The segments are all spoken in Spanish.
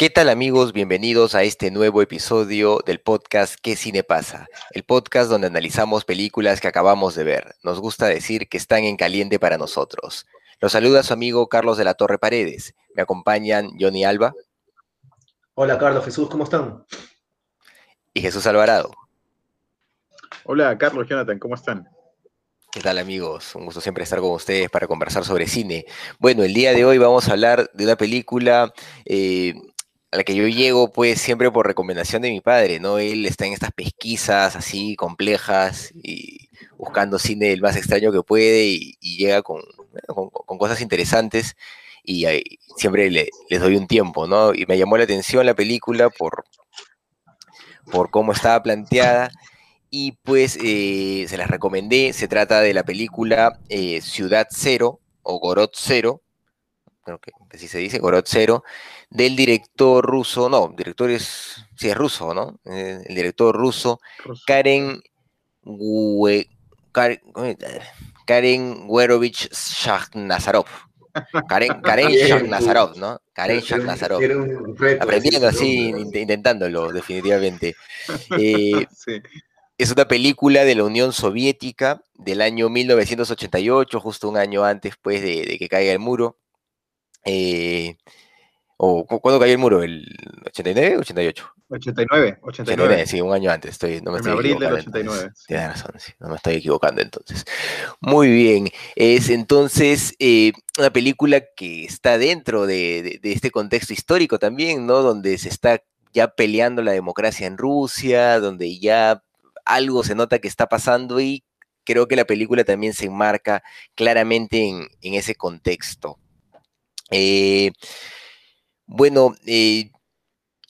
¿Qué tal amigos? Bienvenidos a este nuevo episodio del podcast ¿Qué cine pasa? El podcast donde analizamos películas que acabamos de ver. Nos gusta decir que están en caliente para nosotros. Los saluda su amigo Carlos de la Torre Paredes. Me acompañan Johnny Alba. Hola Carlos, Jesús, ¿cómo están? Y Jesús Alvarado. Hola Carlos, Jonathan, ¿cómo están? ¿Qué tal amigos? Un gusto siempre estar con ustedes para conversar sobre cine. Bueno, el día de hoy vamos a hablar de una película eh, a la que yo llego pues siempre por recomendación de mi padre, ¿no? Él está en estas pesquisas así complejas y buscando cine el más extraño que puede y, llega con, con, cosas interesantes y siempre le, les doy un tiempo, ¿no? Y me llamó la atención la película por, por cómo estaba planteada y pues eh, se las recomendé, se trata de la película eh, Ciudad Cero o Gorod Cero, creo que así se dice, Gorod Cero, del director ruso, no, director es, sí, es ruso, ¿no? Eh, el director ruso, Karen, Karen, Werovich Shakhnazarov. Karen, Karen ¿no? Karen Shakhnazarov. Aprendiendo así, intentándolo, definitivamente. Eh, es una película de la Unión Soviética del año 1988, justo un año antes pues, de, de que caiga el muro. Eh, ¿O cuándo cayó el muro? ¿El 89 o 88? 89, 89. sí, un año antes. Estoy, no me en estoy abril del 89. Tienes razón, sí, no me estoy equivocando entonces. Muy bien. Es entonces eh, una película que está dentro de, este contexto histórico también, ¿no? Donde se está ya peleando la democracia en Rusia, donde ya algo se nota que está pasando y creo que la película también se enmarca claramente en, en ese contexto. Eh, bueno, eh,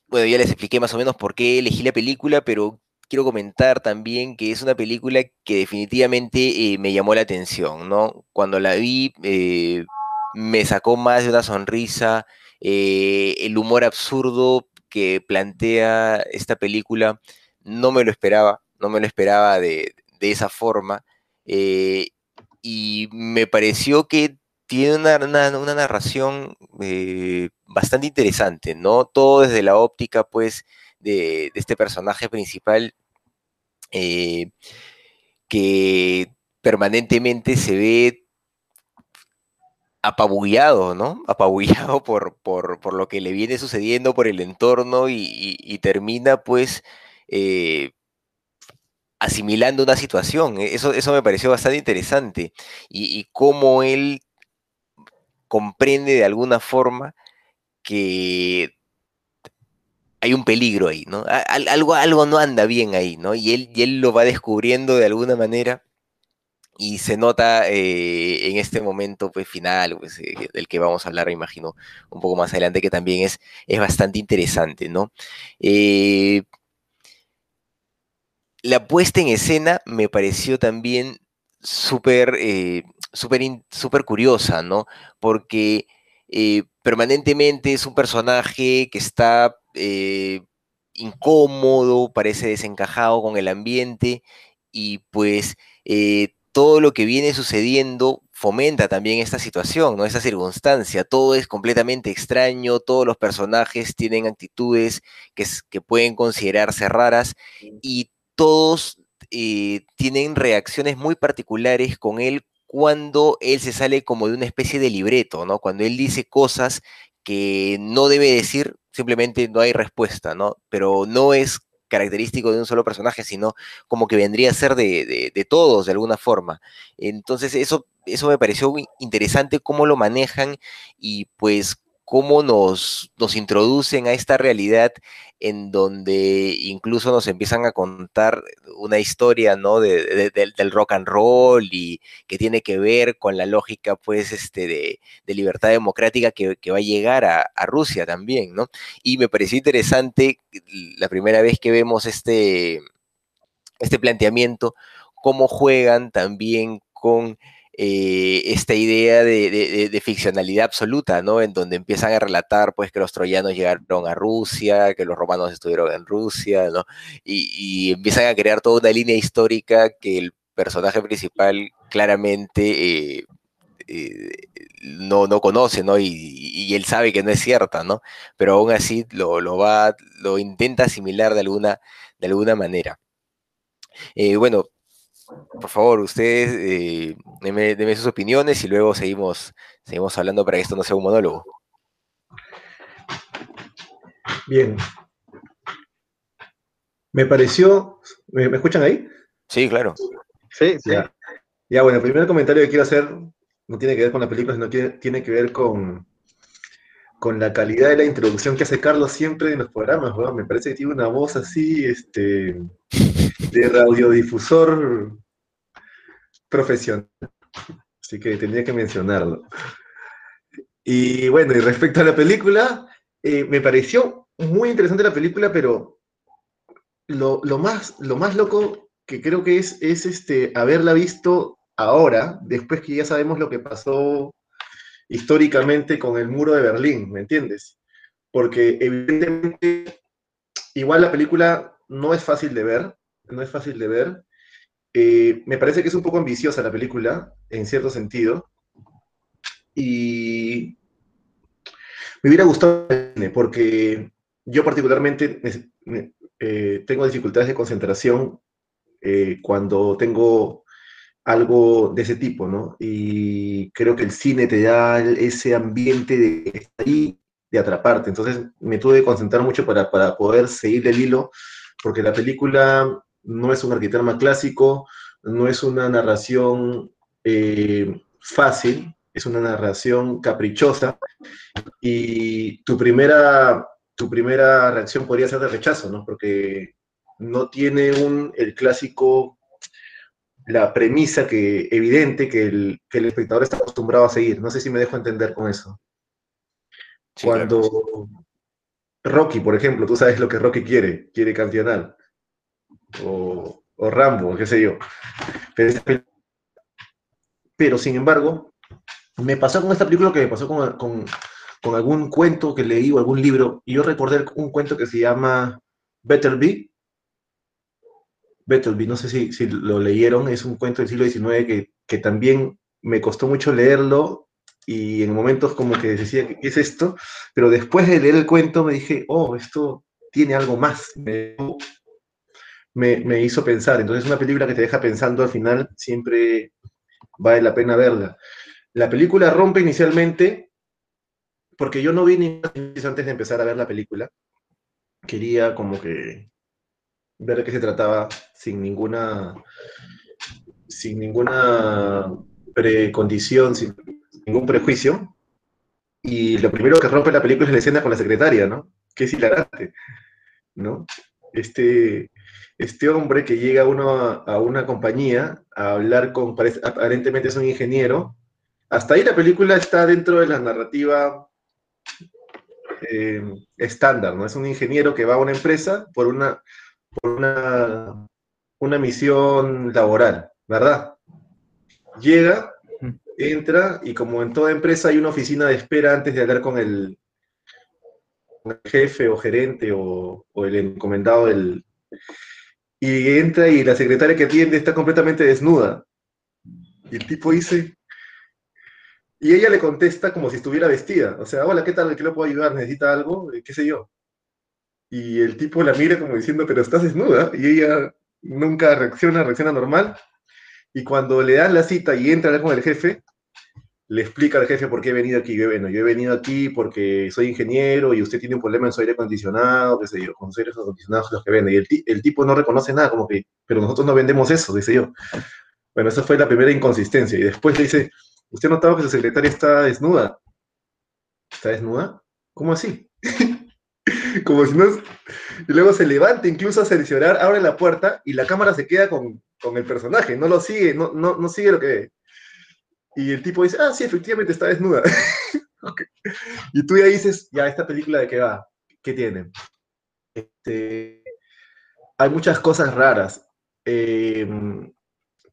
bueno, ya les expliqué más o menos por qué elegí la película, pero quiero comentar también que es una película que definitivamente eh, me llamó la atención, ¿no? Cuando la vi, eh, me sacó más de una sonrisa, el humor absurdo que plantea esta película, no me lo esperaba, no me lo esperaba de, de esa forma, y me pareció que tiene una, narración eh, bastante interesante, ¿no? Todo desde la óptica, pues, de, este personaje principal eh, que permanentemente se ve apabullado, ¿no? Apabullado por, por, lo que le viene sucediendo, por el entorno y, termina, pues, eh, asimilando una situación. Eso, eso me pareció bastante interesante. Y, y cómo él comprende de alguna forma que hay un peligro ahí, ¿no? Algo, algo no anda bien ahí, ¿no? Y él, y él lo va descubriendo de alguna manera y se nota eh, en este momento pues, final, pues, eh, del que vamos a hablar, me imagino, un poco más adelante, que también es, es bastante interesante, ¿no? Eh, la puesta en escena me pareció también súper súper curiosa, ¿no? Porque eh, permanentemente es un personaje que está eh, incómodo, parece desencajado con el ambiente y pues eh, todo lo que viene sucediendo fomenta también esta situación, ¿no? Esta circunstancia. Todo es completamente extraño, todos los personajes tienen actitudes que, que pueden considerarse raras y todos tienen reacciones muy particulares con él cuando él se sale como de una especie de libreto, ¿no? Cuando él dice cosas que no debe decir, simplemente no hay respuesta, ¿no? Pero no es característico de un solo personaje, sino como que vendría a ser de, todos de alguna forma. Entonces eso, eso me pareció interesante cómo lo manejan y pues cómo nos, nos introducen a esta realidad en donde incluso nos empiezan a contar una historia, ¿no? De, del rock and roll y que tiene que ver con la lógica, pues, este, de, libertad democrática que, va a llegar a, Rusia también, ¿no? Y me pareció interesante la primera vez que vemos este, este planteamiento, cómo juegan también con eh, esta idea de, ficcionalidad absoluta, ¿no? En donde empiezan a relatar, pues, que los troyanos llegaron a Rusia, que los romanos estuvieron en Rusia, ¿no? Y, empiezan a crear toda una línea histórica que el personaje principal claramente eh, eh, no, no conoce, ¿no? Y, él sabe que no es cierta, ¿no? Pero aún así lo, lo va, lo intenta asimilar de alguna, de alguna manera. bueno, por favor, ustedes eh, denme, sus opiniones y luego seguimos, seguimos hablando para que esto no sea un monólogo. Bien. Me pareció. ¿Me, escuchan ahí? Sí, claro. Sí, sí. Ya. bueno, el primer comentario que quiero hacer no tiene que ver con la película, sino que tiene que ver con, con la calidad de la introducción que hace Carlos siempre en los programas, Me parece que tiene una voz así, este, de radiodifusor profesional. Así que tenía que mencionarlo. Y bueno, y respecto a la película, eh, me pareció muy interesante la película, pero lo, más, lo más loco que creo que es, es este, haberla visto ahora, después que ya sabemos lo que pasó históricamente con el muro de Berlín, ¿me entiendes? Porque evidentemente, igual la película no es fácil de ver, no es fácil de ver. Eh, me parece que es un poco ambiciosa la película, en cierto sentido. Y me hubiera gustado porque yo particularmente eh, tengo dificultades de concentración eh, cuando tengo algo de ese tipo, ¿no? Y creo que el cine te da ese ambiente de ahí, de atraparte. Entonces me tuve que concentrar mucho para, para poder seguir el hilo, porque la película no es un arquitecto clásico, no es una narración eh, fácil, es una narración caprichosa y tu primera, tu primera reacción podría ser de rechazo, ¿no? Porque no tiene un, el clásico, la premisa que, evidente que el, que el espectador está acostumbrado a seguir. No sé si me dejo entender con eso. Cuando Rocky, por ejemplo, tú sabes lo que Rocky quiere, quiere campeonar o, Rambo, qué sé yo. Pero, sin embargo, me pasó con esta película que me pasó con, algún cuento que leí o algún libro, y yo recordé un cuento que se llama Better Be. Better Be, no sé si, si lo leyeron, es un cuento del siglo XIX que, que también me costó mucho leerlo y en momentos como que decía, ¿qué es esto? Pero después de leer el cuento me dije, oh, esto tiene algo más me, hizo pensar. Entonces, una película que te deja pensando al final siempre vale la pena verla. La película rompe inicialmente porque yo no vi ni antes de empezar a ver la película. Quería como que ver de qué se trataba sin ninguna sin ninguna precondición, sin ningún prejuicio. Y lo primero que rompe la película es la escena con la secretaria, ¿no? Que es hilarante, ¿no? Este, este hombre que llega uno a, una compañía a hablar con, aparentemente es un ingeniero, hasta ahí la película está dentro de la narrativa eh, estándar, ¿no? Es un ingeniero que va a una empresa por una, por una, una misión laboral, ¿verdad? Llega, entra y como en toda empresa hay una oficina de espera antes de hablar con el, jefe o gerente o, o el encomendado del, y entra y la secretaria que atiende está completamente desnuda. Y el tipo dice, y ella le contesta como si estuviera vestida. O sea, hola, ¿qué tal? ¿Qué le puedo ayudar? ¿Necesita algo? Eh, ¿Qué sé yo? Y el tipo la mira como diciendo, pero estás desnuda. Y ella nunca reacciona, reacciona normal. Y cuando le dan la cita y entra con el jefe, le explica al jefe por qué he venido aquí. Yo, bueno, yo he venido aquí porque soy ingeniero y usted tiene un problema en su aire acondicionado, qué sé yo, con aires acondicionados los que vende. Y el, tipo no reconoce nada, como que, pero nosotros no vendemos eso, dice yo. Bueno, esa fue la primera inconsistencia. Y después le dice, ¿usted ha notado que su secretaria está desnuda? ¿está desnuda? ¿Cómo así? Como si no... Y luego se levanta incluso a seleccionar, abre la puerta y la cámara se queda con, el personaje, no lo sigue, no, no, sigue lo que... Y el tipo dice, ah, sí, efectivamente está desnuda. Y tú ya dices, ya, ¿esta película de qué va? ¿Qué tiene? Este, hay muchas cosas raras. Em,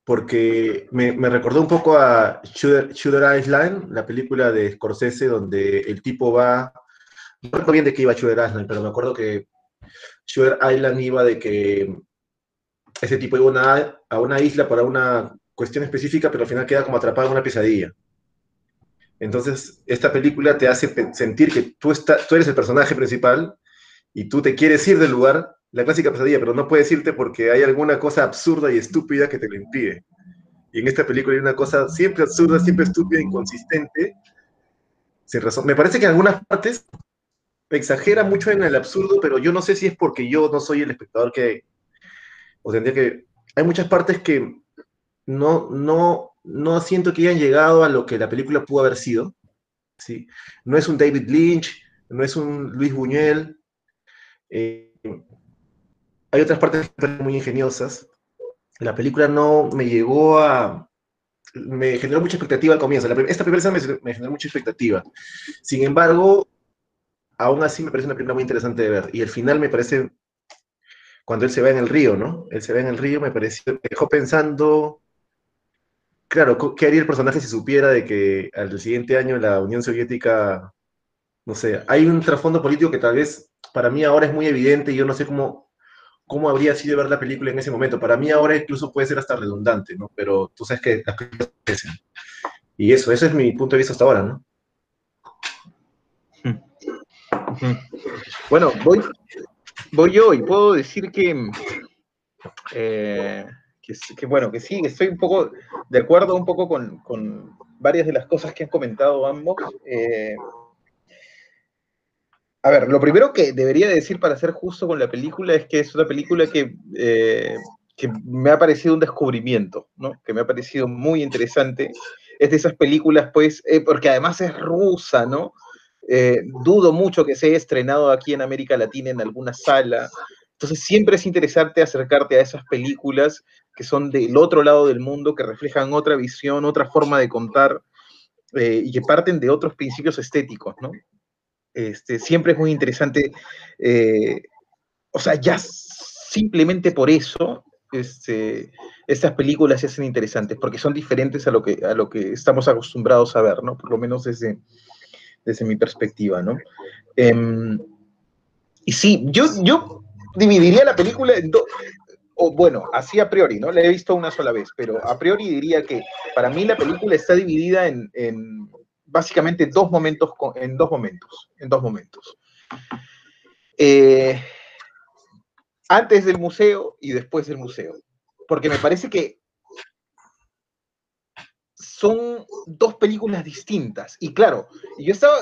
porque me, recordó un poco a Shooter, Island, la película de Scorsese, donde el tipo va. No recuerdo bien de qué iba Shooter Island, pero me acuerdo que Shooter Island iba de que ese tipo iba a una isla para una cuestión específica, pero al final queda como atrapado en una pesadilla. Entonces, esta película te hace sentir que tú, tú eres el personaje principal y tú te quieres ir del lugar, la clásica pesadilla, pero no puedes irte porque hay alguna cosa absurda y estúpida que te lo impide. Y en esta película hay una cosa siempre absurda, siempre estúpida, inconsistente, sin razón. Me parece que en algunas partes exagera mucho en el absurdo, pero yo no sé si es porque yo no soy el espectador que... O sea, que hay muchas partes que no, no, no siento que hayan llegado a lo que la película pudo haber sido. ¿sí? No es un David Lynch, no es un Luis Buñuel. Eh, hay otras partes muy ingeniosas. La película no me llegó a... Me generó mucha expectativa al comienzo. esta primera vez me, generó mucha expectativa. Sin embargo, aún así me parece una película muy interesante de ver. Y el final me parece, cuando él se va en el río, ¿no? Él se va en el río, me pareció, me dejó pensando claro, ¿qué haría el personaje si supiera de que al siguiente año la Unión Soviética, no sé, hay un trasfondo político que tal vez para mí ahora es muy evidente y yo no sé cómo, cómo habría sido ver la película en ese momento. Para mí ahora incluso puede ser hasta redundante, ¿no? Pero tú sabes que las películas Y eso, ese es mi punto de vista hasta ahora, ¿no? Bueno, voy, voy yo y puedo decir que eh, que, bueno, que sí, estoy un poco de acuerdo un poco con, varias de las cosas que han comentado ambos. Eh, a ver, lo primero que debería decir para ser justo con la película es que es una película que, eh, que me ha parecido un descubrimiento, ¿no? Que me ha parecido muy interesante. Es de esas películas, pues, eh, porque además es rusa, ¿no? dudo mucho que se haya estrenado aquí en América Latina en alguna sala. Entonces siempre es interesante acercarte a esas películas que son del otro lado del mundo, que reflejan otra visión, otra forma de contar eh, y que parten de otros principios estéticos, ¿no? Este, siempre es muy interesante, eh, o sea, ya simplemente por eso este, estas películas se hacen interesantes, porque son diferentes a lo que, a lo que estamos acostumbrados a ver, ¿no? Por lo menos desde, desde mi perspectiva, ¿no? Em, y sí, yo, yo dividiría la película en dos, o bueno, así a priori, ¿no? La he visto una sola vez, pero a priori diría que para mí la película está dividida en, básicamente dos momentos, en dos momentos, en dos momentos. Eh, antes del museo y después del museo, porque me parece que son dos películas distintas. Y claro, yo estaba,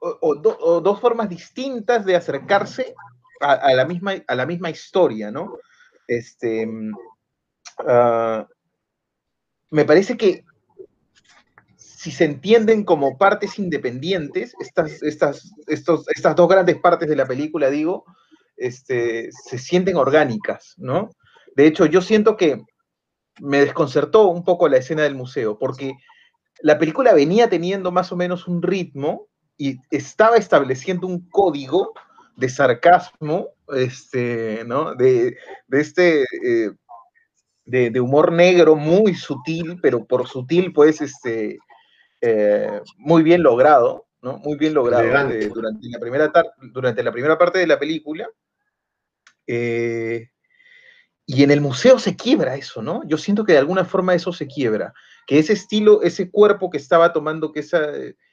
o, dos formas distintas de acercarse a, la misma, a la misma historia, ¿no? Este, ah, me parece que si se entienden como partes independientes, estas, estas, estos, estas dos grandes partes de la película, digo, este, se sienten orgánicas, ¿no? De hecho, yo siento que me desconcertó un poco la escena del museo, porque la película venía teniendo más o menos un ritmo y estaba estableciendo un código de sarcasmo, este, ¿no? De, este, eh, de, humor negro muy sutil, pero por sutil, pues, este, eh, muy bien logrado, ¿no? Muy bien logrado eh, durante, la primera durante la primera parte de la película. y en el museo se quiebra eso, ¿no? Yo siento que de alguna forma eso se quiebra, que ese estilo, ese cuerpo que estaba tomando, que esa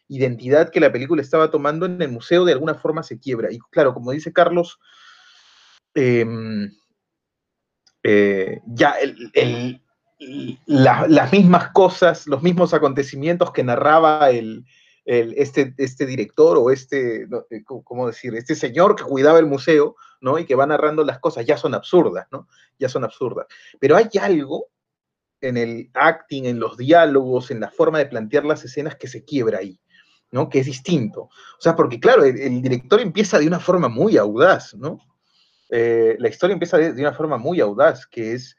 identidad que la película estaba tomando en el museo de alguna forma se quiebra. Y claro, como dice Carlos, em, eh, ya las mismas cosas, los mismos acontecimientos que narraba el, este, este director o este, eh, ¿cómo decir? Este señor que cuidaba el museo, ¿no? Y que va narrando las cosas, ya son absurdas, ¿no? Ya son absurdas. Pero hay algo en el acting, en los diálogos, en la forma de plantear las escenas que se quiebra ahí ¿no? Que es distinto. O sea, porque claro, el, director empieza de una forma muy audaz, ¿no? Eh, la historia empieza de, una forma muy audaz, que es,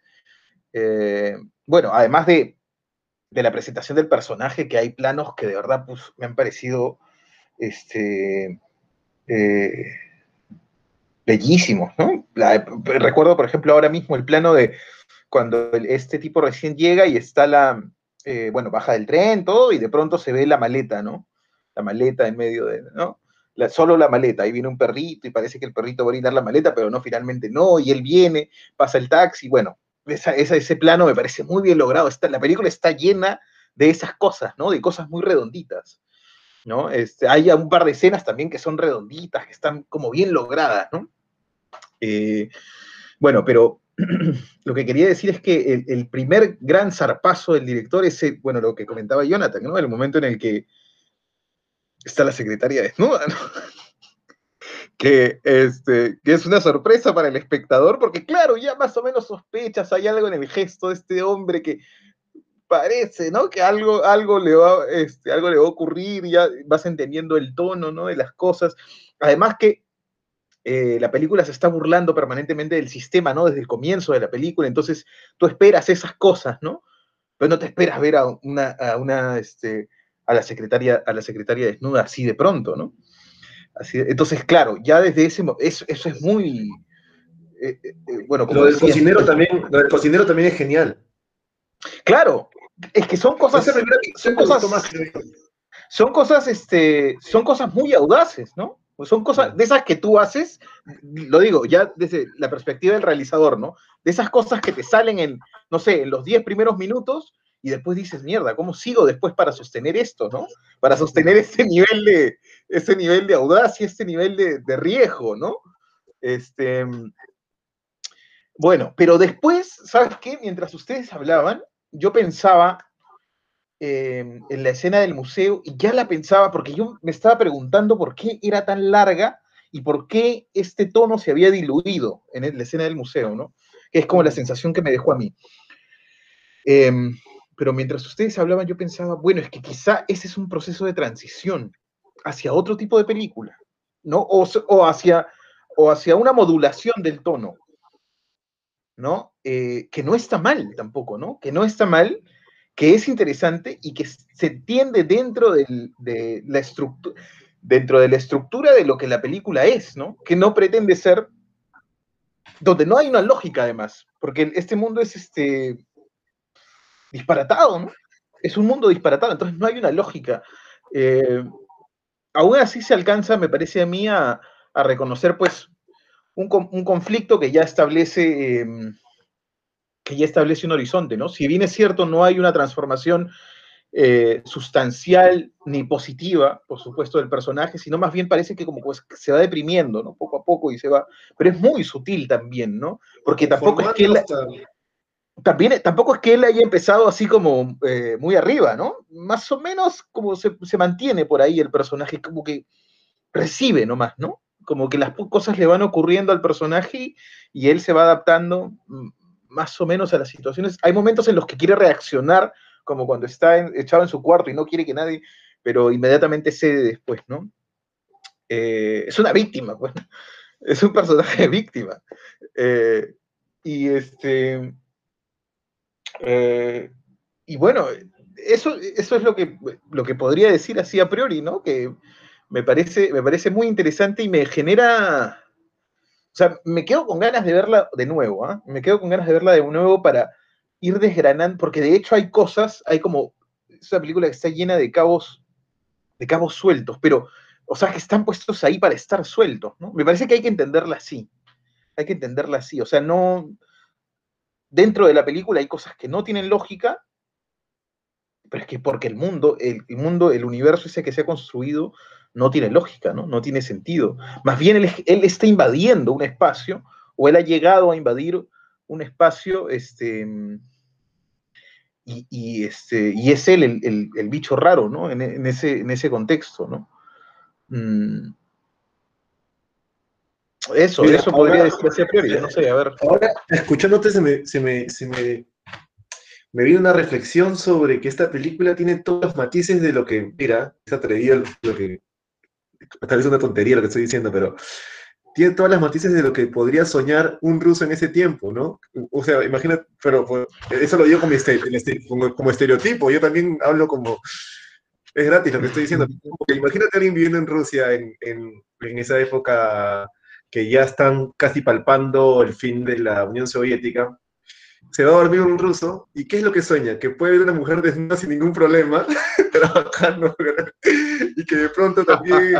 eh, bueno, además de, la presentación del personaje, que hay planos que de verdad pues, me han parecido este, eh, bellísimos, ¿no? recuerdo, por ejemplo, ahora mismo el plano de cuando este tipo recién llega y está la, bueno, baja del tren, todo, y de pronto se ve la maleta, ¿no? La maleta en medio de, ¿no? solo la maleta, ahí viene un perrito y parece que el perrito va a orinar la maleta, pero no, finalmente no, y él viene, pasa el taxi, bueno, ese plano me parece muy bien logrado, está, la película está llena de esas cosas, ¿no? De cosas muy redonditas, ¿no? Este, hay un par de escenas también que son redonditas, que están como bien logradas, ¿no? Eh, bueno, pero lo que quería decir es que el, el, primer gran zarpazo del director es, bueno, lo que comentaba Jonathan, ¿no? El momento en el que está la secretaria desnuda, ¿no? que, este, que es una sorpresa para el espectador, porque claro, ya más o menos sospechas, hay algo en el gesto de este hombre que parece, ¿no? Que algo, algo, le, va, este, algo le va a ocurrir, ya vas entendiendo el tono, ¿no? De las cosas. Además que eh, la película se está burlando permanentemente del sistema, ¿no? Desde el comienzo de la película, entonces tú esperas esas cosas, ¿no? Pero no te esperas ver a una, a una este, a la secretaria, a la secretaria desnuda así de pronto, ¿no? Así, entonces, claro, ya desde ese eso, eso es muy eh, eh, eh, bueno. Como lo del cocinero también, lo del cocinero también es genial. Claro, es que son cosas, son cosas, son cosas, este, son cosas muy audaces, ¿no? Son cosas de esas que tú haces, lo digo ya desde la perspectiva del realizador, ¿no? De esas cosas que te salen en, no sé, en los 10 primeros minutos y después dices, mierda, ¿cómo sigo después para sostener esto, no? Para sostener ese nivel de, ese nivel de audacia, ese nivel de, riesgo, ¿no? Este, bueno, pero después, ¿sabes qué? Mientras ustedes hablaban, yo pensaba em, en la escena del museo y ya la pensaba porque yo me estaba preguntando por qué era tan larga y por qué este tono se había diluido en la escena del museo, ¿no? Que es como la sensación que me dejó a mí. Eh, pero mientras ustedes hablaban yo pensaba, bueno, es que quizá ese es un proceso de transición hacia otro tipo de película, ¿no? O, hacia, o hacia una modulación del tono, ¿no? Eh, que no está mal tampoco, ¿no? Que no está mal, que es interesante y que se entiende dentro de la estructura dentro de la estructura de lo que la película es, ¿no? Que no pretende ser, donde no hay una lógica además, porque este mundo es este, disparatado, ¿no? Es un mundo disparatado, entonces no hay una lógica. Eh, aún así se alcanza, me parece a mí, a, reconocer, pues, un, conflicto que ya establece, em, que ya establece un horizonte, ¿no? Si bien es cierto, no hay una transformación eh, sustancial ni positiva, por supuesto, del personaje, sino más bien parece que como pues, se va deprimiendo, ¿no? Poco a poco y se va, pero es muy sutil también, ¿no? Porque tampoco es que también tampoco es que él haya empezado así como eh, muy arriba, ¿no? Más o menos como se, mantiene por ahí el personaje, como que recibe nomás, ¿no? Como que las cosas le van ocurriendo al personaje y él se va adaptando mm, más o menos a las situaciones. Hay momentos en los que quiere reaccionar, como cuando está echado en su cuarto y no quiere que nadie, pero inmediatamente cede después, ¿no? Eh, es una víctima, pues. Es un personaje víctima. Eh, y este eh, y bueno, eso, eso es lo que, lo que podría decir así a priori, ¿no? Que me parece, me parece muy interesante y me genera. O sea, me quedo con ganas de verla de nuevo, ¿ah? Me quedo con ganas de verla de nuevo para ir desgranando, porque de hecho hay cosas, hay como. Es una película que está llena de cabos, de cabos sueltos, pero, o sea, que están puestos ahí para estar sueltos, ¿no? Me parece que hay que entenderla así. Hay que entenderla así. O sea, no dentro de la película hay cosas que no tienen lógica, pero es que porque el mundo, el, mundo, el universo ese que se ha construido no tiene lógica, ¿no? No tiene sentido. Más bien él, está invadiendo un espacio, o él ha llegado a invadir un espacio, este, y, este, y es él el, bicho raro, ¿no? En, ese, en ese contexto, ¿no? Mm. Eso, eso podría decirse a priori, no sé, a ver. Ahora, escuchándote, se me, se me, se me, me vino una reflexión sobre que esta película tiene todos los matices de lo que, mira, es atrevido lo que, tal vez una tontería lo que estoy diciendo, pero tiene todas las matices de lo que podría soñar un ruso en ese tiempo, ¿no? O sea, imagina, pero pues, eso lo digo como, como, estereotipo, yo también hablo como, es gratis lo que estoy diciendo, imagínate a alguien viviendo en Rusia en, en, en esa época que ya están casi palpando el fin de la Unión Soviética, se va a dormir un ruso, ¿y qué es lo que sueña? Que puede ver una mujer desnuda sin ningún problema, trabajando, y que de pronto también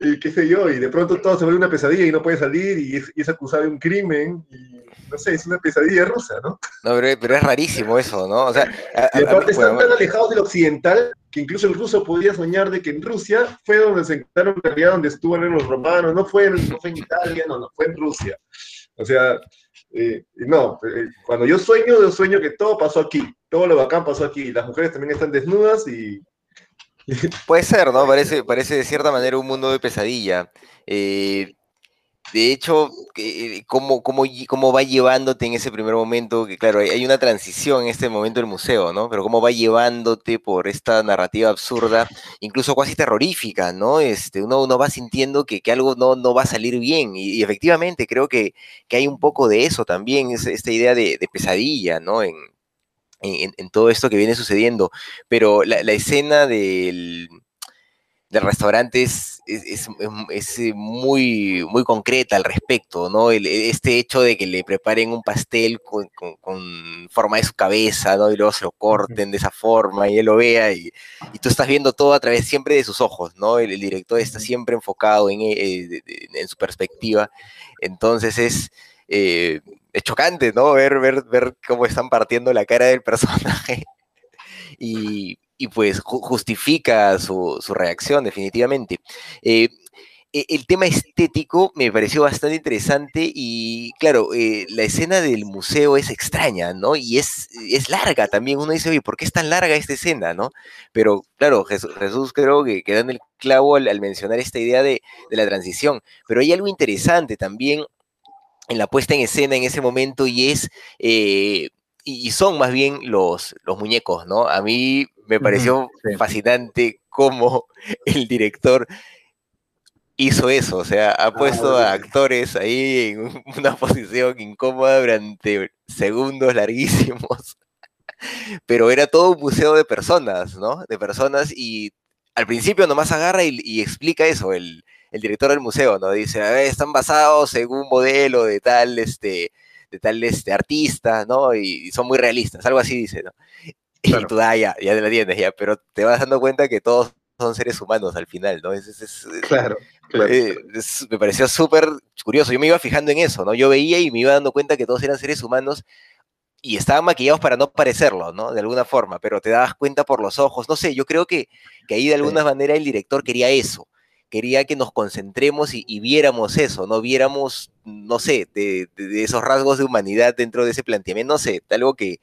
y qué sé yo, y de pronto todo se vuelve una pesadilla y no puede salir y es, acusado de un crimen, y no sé, es una pesadilla rusa, ¿no? No, pero, es rarísimo eso, ¿no? O sea, y aparte están tan alejados del occidental que incluso el ruso podía soñar de que en Rusia fue donde se encontraron en realidad donde estuvieron los romanos, no fue, en, no fue en Italia, no, no fue en Rusia. O sea, eh, no, eh, cuando yo sueño, yo sueño que todo pasó aquí, todo lo bacán pasó aquí, las mujeres también están desnudas y Puede ser, ¿no? Parece, parece de cierta manera un mundo de pesadilla. Eh, de hecho, ¿cómo, cómo, cómo va llevándote en ese primer momento? Que claro, hay una transición en este momento del museo, ¿no? Pero cómo va llevándote por esta narrativa absurda, incluso casi terrorífica, ¿no? Este, uno, uno va sintiendo que, que algo no, no va a salir bien. Y, efectivamente, creo que, que, hay un poco de eso también, esta idea de, pesadilla, ¿no? En, en, todo esto que viene sucediendo. Pero la, escena del, del restaurante es, es, eh, muy, muy concreta al respecto, ¿no? este hecho de que le preparen un pastel con, forma de su cabeza, ¿no? Y luego se lo corten de esa forma y él lo vea y, tú estás viendo todo a través siempre de sus ojos, ¿no? El, director está siempre enfocado en, eh, en su perspectiva. Entonces es eh, es chocante, ¿no? Ver, ver, ver cómo están partiendo la cara del personaje. y, pues justifica su, reacción, definitivamente. Eh, e, el tema estético me pareció bastante interesante y claro, eh, la escena del museo es extraña, ¿no? Y es, es larga también. Uno dice, oye, ¿por qué es tan larga esta escena, no? Pero claro, Jesús, creo que, queda en el clavo al, mencionar esta idea de, de, la transición. Pero hay algo interesante también en la puesta en escena en ese momento y es, eh, y son más bien los, los muñecos, ¿no? A mí me pareció fascinante cómo el director hizo eso, o sea, ha ah, puesto a actores ahí en una posición incómoda durante segundos larguísimos, pero era todo un museo de personas, ¿no? De personas y al principio nomás agarra y explica eso, el, el director del museo, ¿no? Dice, están basados en un modelo de tal, este, de tal este, artista, ¿no? Y, son muy realistas, algo así dice, ¿no? Y tú, ah, ya, ya te la entiendes, ya, pero te vas dando cuenta que todos son seres humanos al final, ¿no? Es, claro, eh, me pareció súper curioso, yo me iba fijando en eso, ¿no? Yo veía y me iba dando cuenta que todos eran seres humanos y estaban maquillados para no parecerlo, ¿no? De alguna forma, pero te dabas cuenta por los ojos, no sé, yo creo que, que ahí de alguna manera el director quería eso, quería que nos concentremos y, viéramos eso, no viéramos, no sé, de, esos rasgos de humanidad dentro de ese planteamiento, no sé, algo que,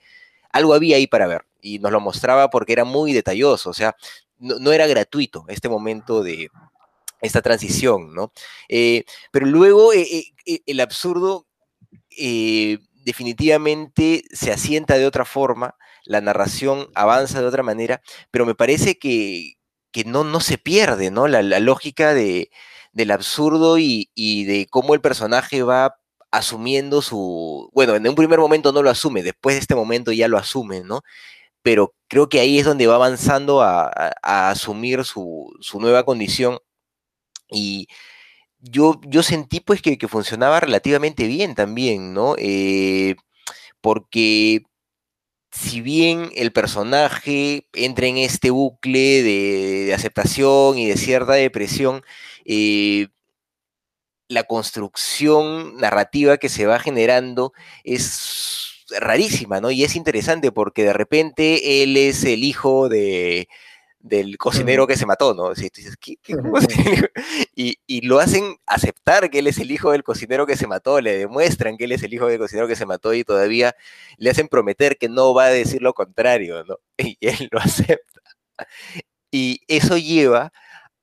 algo había ahí para ver y nos lo mostraba porque era muy detalloso, o sea, no, era gratuito este momento de esta transición, ¿no? Eh, pero luego eh, eh, el absurdo definitivamente se asienta de otra forma, la narración avanza de otra manera, pero me parece que, que no, no se pierde, ¿no? La, lógica de, del absurdo y, de cómo el personaje va asumiendo su, bueno, en un primer momento no lo asume, después de este momento ya lo asume, ¿no? Pero creo que ahí es donde va avanzando a, asumir su, nueva condición y yo, yo sentí pues que, funcionaba relativamente bien también, ¿no? Eh, porque si bien el personaje entra en este bucle de, aceptación y de cierta depresión, eh, la construcción narrativa que se va generando es rarísima, ¿no? Y es interesante porque de repente él es el hijo de, del cocinero que se mató, ¿no? y, lo hacen aceptar que él es el hijo del cocinero que se mató, le demuestran que él es el hijo del cocinero que se mató y todavía le hacen prometer que no va a decir lo contrario, ¿no? Y él lo acepta. Y eso lleva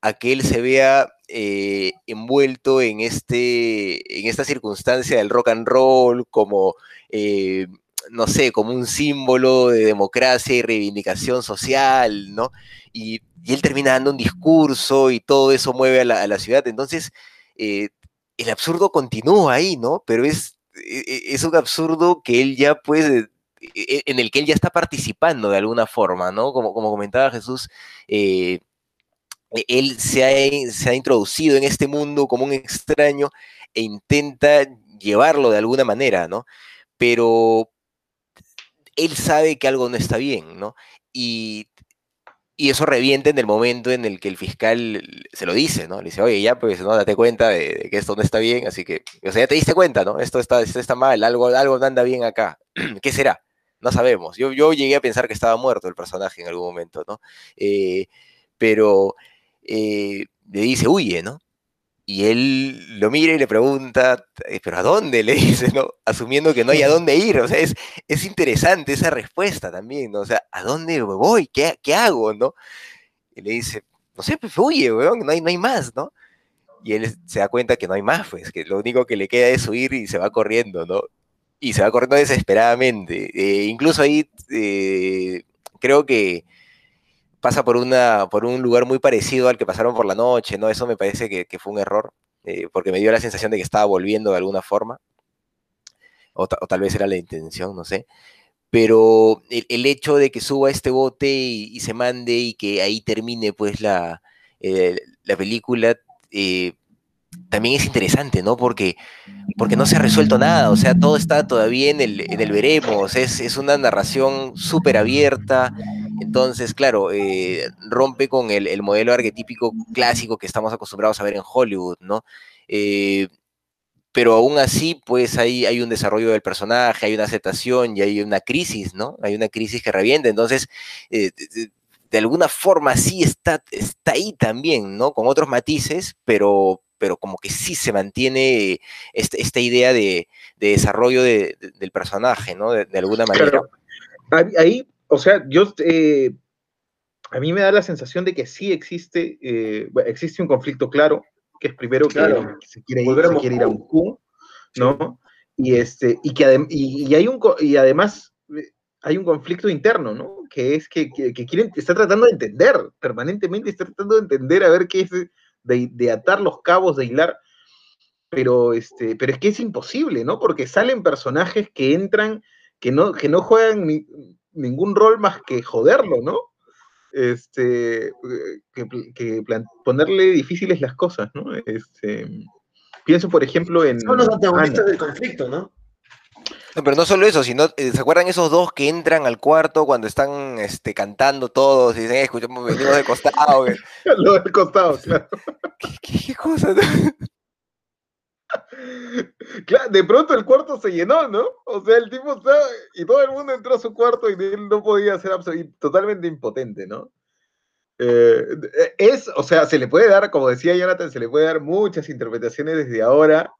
a que él se vea eh, envuelto en, este, en esta circunstancia del rock and roll como... Eh, no sé, como un símbolo de democracia y reivindicación social, ¿no? Y, él termina dando un discurso y todo eso mueve a la, ciudad. Entonces, eh, el absurdo continúa ahí, ¿no? Pero es, e, e, es un absurdo que él ya puede, en el que él ya está participando de alguna forma, ¿no? Como, como comentaba Jesús, eh, él se ha, se ha introducido en este mundo como un extraño e intenta llevarlo de alguna manera, ¿no? Pero él sabe que algo no está bien, ¿no? Y, eso revienta en el momento en el que el fiscal se lo dice, ¿no? Le dice, oye, ya, pues, ¿no? Date cuenta de, que esto no está bien, así que, o sea, ya te diste cuenta, ¿no? Esto está, esto está mal, algo, algo no anda bien acá. ¿Qué será? No sabemos. Yo, yo llegué a pensar que estaba muerto el personaje en algún momento, ¿no? Eh, pero eh, le dice, huye, ¿no? Y él lo mira y le pregunta, eh, ¿pero a dónde? Le dice, ¿no? Asumiendo que no hay a dónde ir. O sea, es, es interesante esa respuesta también, ¿no? O sea, ¿a dónde voy? ¿Qué, qué hago, no? Y le dice, no sé, pues huye, weón, no hay, no hay más, ¿no? Y él se da cuenta que no hay más, pues, que lo único que le queda es huir y se va corriendo, ¿no? Y se va corriendo desesperadamente. Eh, incluso ahí eh, creo que pasa por, una, por un lugar muy parecido al que pasaron por la noche, ¿no? Eso me parece que, fue un error, eh, porque me dio la sensación de que estaba volviendo de alguna forma, o, tal vez era la intención, no sé. Pero el, hecho de que suba este bote y, se mande y que ahí termine pues la, eh, la película, eh, también es interesante, ¿no? Porque, porque no se ha resuelto nada, o sea, todo está todavía en el, en el veremos, es, es una narración súper abierta, entonces, claro, eh, rompe con el, modelo arquetípico clásico que estamos acostumbrados a ver en Hollywood, ¿no? Eh, pero aún así, pues hay, hay un desarrollo del personaje, hay una aceptación y hay una crisis, ¿no? Hay una crisis que revienta. Entonces, eh, de, alguna forma sí está, está ahí también, ¿no? Con otros matices, pero, pero como que sí se mantiene este, esta idea de, desarrollo del personaje, ¿no? De, alguna manera. ahí o sea, yo, eh, a mí me da la sensación de que sí existe, eh, existe un conflicto claro, que es primero que, se quiere ir, a Moscú, ¿no? Y, este, y, que y, hay un, y además eh, hay un conflicto interno, ¿no? Que es que, que, quieren, está tratando de entender, permanentemente está tratando de entender a ver qué es, de, de atar los cabos, de hilar, pero, este, pero es que es imposible, ¿no? Porque salen personajes que entran, que no, que no juegan ni, ningún rol más que joderlo, ¿no? Este, que, ponerle difíciles las cosas, ¿no? Este, pienso, por ejemplo, en. Son los antagonistas del conflicto, ¿no? No, pero no solo eso, sino, eh, ¿se acuerdan esos dos que entran al cuarto cuando están este, cantando todos y dicen, eh, escuchamos, venimos de costado? Lo del costado, claro. ¿Qué, qué cosa? Claro, de pronto el cuarto se llenó, ¿no? O sea, el tipo está y todo el mundo entró a su cuarto y él no podía ser totalmente impotente, ¿no? Eh, es, o sea, se le puede dar, como decía Jonathan, se le puede dar muchas interpretaciones desde ahora,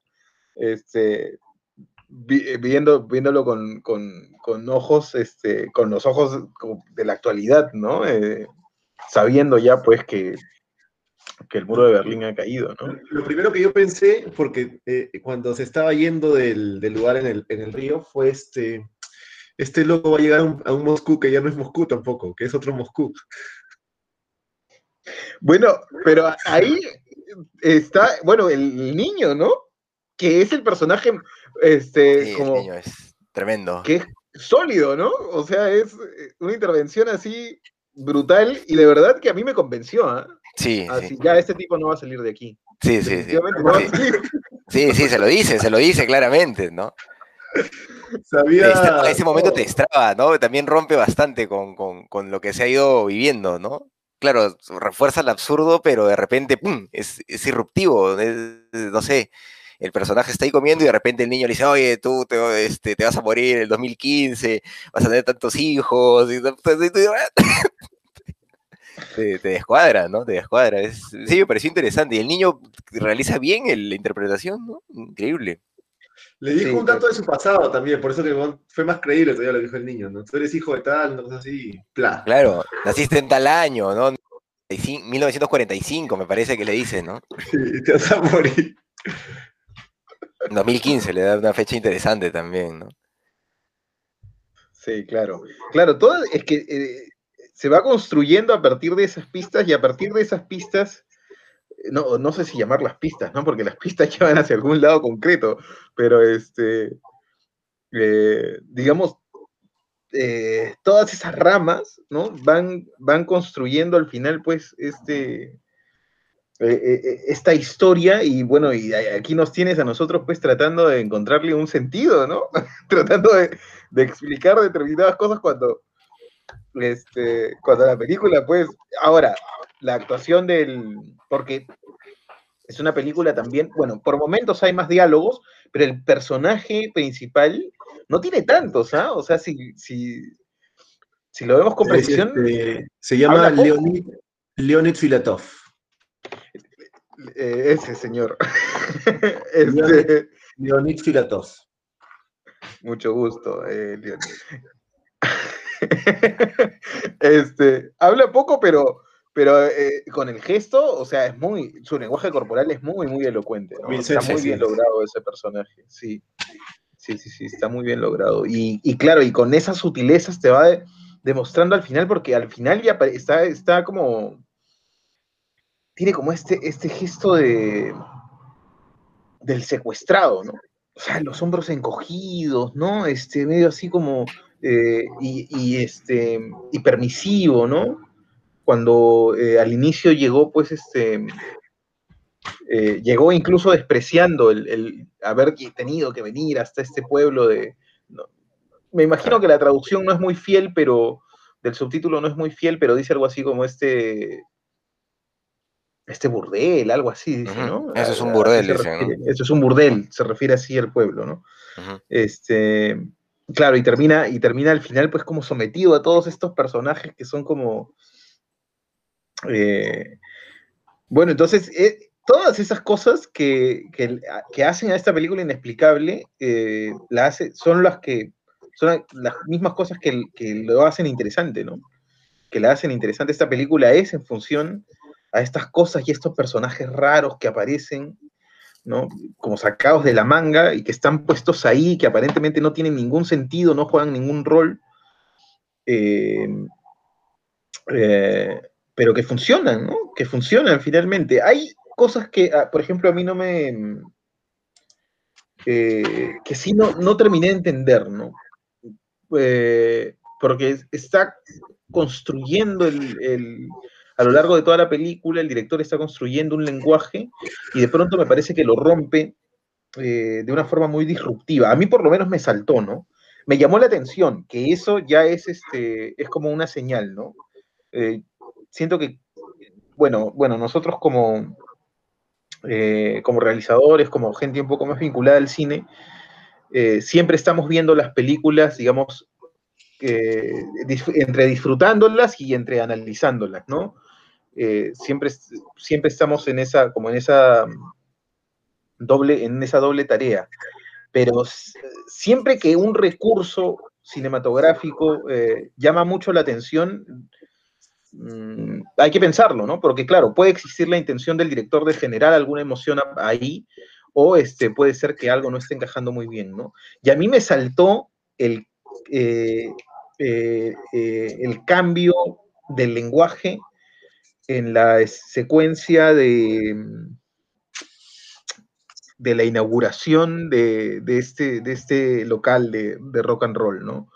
este, viendo, viéndolo con, ojos, este, con los ojos de la actualidad, ¿no? Eh, sabiendo ya, pues, que que el muro de Berlín ha caído, ¿no? Lo primero que yo pensé, porque eh, cuando se estaba yendo del, lugar en el, río, fue este, este loco va a llegar a un, Moscú que ya no es Moscú tampoco, que es otro Moscú. Bueno, pero ahí está, bueno, el niño, ¿no? Que es el personaje, este, como... El niño es tremendo. Que es sólido, ¿no? O sea, es una intervención así brutal y de verdad que a mí me convenció, ¿ah? Sí, Ya este tipo no va a salir de aquí. Sí, sí, sí. Sí, sí, se lo dice, se lo dice claramente, ¿no? Sabía... ese momento te destraba, ¿no? También rompe bastante con, lo que se ha ido viviendo, ¿no? Claro, refuerza el absurdo, pero de repente, ¡pum! Es, es irruptivo, no sé, el personaje está ahí comiendo y de repente el niño le dice, oye, tú te, este, te vas a morir en el 2015, vas a tener tantos hijos, y, te, descuadra, ¿no? Te descuadra. Es, sí, me pareció interesante. Y el niño realiza bien la interpretación, ¿no? Increíble. Le dijo un dato de su pasado también, por eso que fue más creíble todavía lo dijo el niño, ¿no? Tú eres hijo de tal, una cosa así, pla. Claro, naciste en tal año, ¿no? 1945 me parece que le dice, ¿no? Sí, te vas a morir. 2015 le da una fecha interesante también, ¿no? Sí, claro. Claro, todo es que eh, se va construyendo a partir de esas pistas y a partir de esas pistas, no, no sé si llamarlas pistas, ¿no? Porque las pistas llevan hacia algún lado concreto, pero este, eh, digamos, eh, todas esas ramas, ¿no? Van, van construyendo al final, pues, este, esta historia y bueno, y aquí nos tienes a nosotros pues tratando de encontrarle un sentido, ¿no? tratando de explicar determinadas cosas cuando, este, cuando la película, pues, ahora, la actuación del, porque es una película también, bueno, por momentos hay más diálogos, pero el personaje principal no tiene tantos, ¿ah? O sea, si, si, si lo vemos con precisión... Este, se llama Leonid, Leonid Filatov. Eh, ese señor. este, Leonid Filatov. Mucho gusto, eh, este, habla poco, pero, pero eh, con el gesto, o sea, es muy, su lenguaje corporal es muy, muy elocuente. está muy bien logrado ese personaje, sí. Sí, sí, sí, está muy bien logrado. Y, claro, y con esas sutilezas te va demostrando al final, porque al final ya está, está como. Tiene como este, este gesto de. del secuestrado, ¿no? o sea, los hombros encogidos, ¿no? Este, medio así como, eh, y, este, y permisivo, ¿no? Cuando eh, al inicio llegó, pues, este, eh, llegó incluso despreciando el, haber tenido que venir hasta este pueblo de... me imagino que la traducción no es muy fiel, pero del subtítulo no es muy fiel, pero dice algo así como este este burdel, algo así, dice, ¿no? Eso es un burdel, dice, ¿no? Eso es un burdel, se refiere así al pueblo, ¿no? Este, claro, y termina, y termina al final, pues, como sometido a todos estos personajes que son como. Eh, bueno, entonces, eh, todas esas cosas que, que, hacen a esta película inexplicable, eh, la hace, son las que. Son las mismas cosas que, que lo hacen interesante, ¿no? Que la hacen interesante. Esta película es en función a estas cosas y estos personajes raros que aparecen, Como sacados de la manga y que están puestos ahí, que aparentemente no tienen ningún sentido, no juegan ningún rol, eh, eh, pero que funcionan, ¿no? Que funcionan finalmente. Hay cosas que, ah, por ejemplo, a mí no me... Eh, que sí no, no terminé de entender, ¿no? porque está construyendo el, a lo largo de toda la película el director está construyendo un lenguaje y de pronto me parece que lo rompe eh, de una forma muy disruptiva. A mí por lo menos me saltó, ¿no? Me llamó la atención, que eso ya es, este, es como una señal, ¿no? Eh, siento que, bueno, bueno, nosotros como, eh, como realizadores, como gente un poco más vinculada al cine, siempre estamos viendo las películas, digamos, entre disfrutándolas y entre analizándolas, ¿no? Eh, siempre, siempre estamos en esa, como en esa doble, en esa doble tarea. Pero siempre que un recurso cinematográfico eh, llama mucho la atención, mm, hay que pensarlo, ¿no? Porque claro, puede existir la intención del director de generar alguna emoción ahí, o este, puede ser que algo no esté encajando muy bien, ¿no? Y a mí me saltó el, eh, el cambio del lenguaje en la secuencia de, de la inauguración de, este, de este local de, rock and roll, ¿no?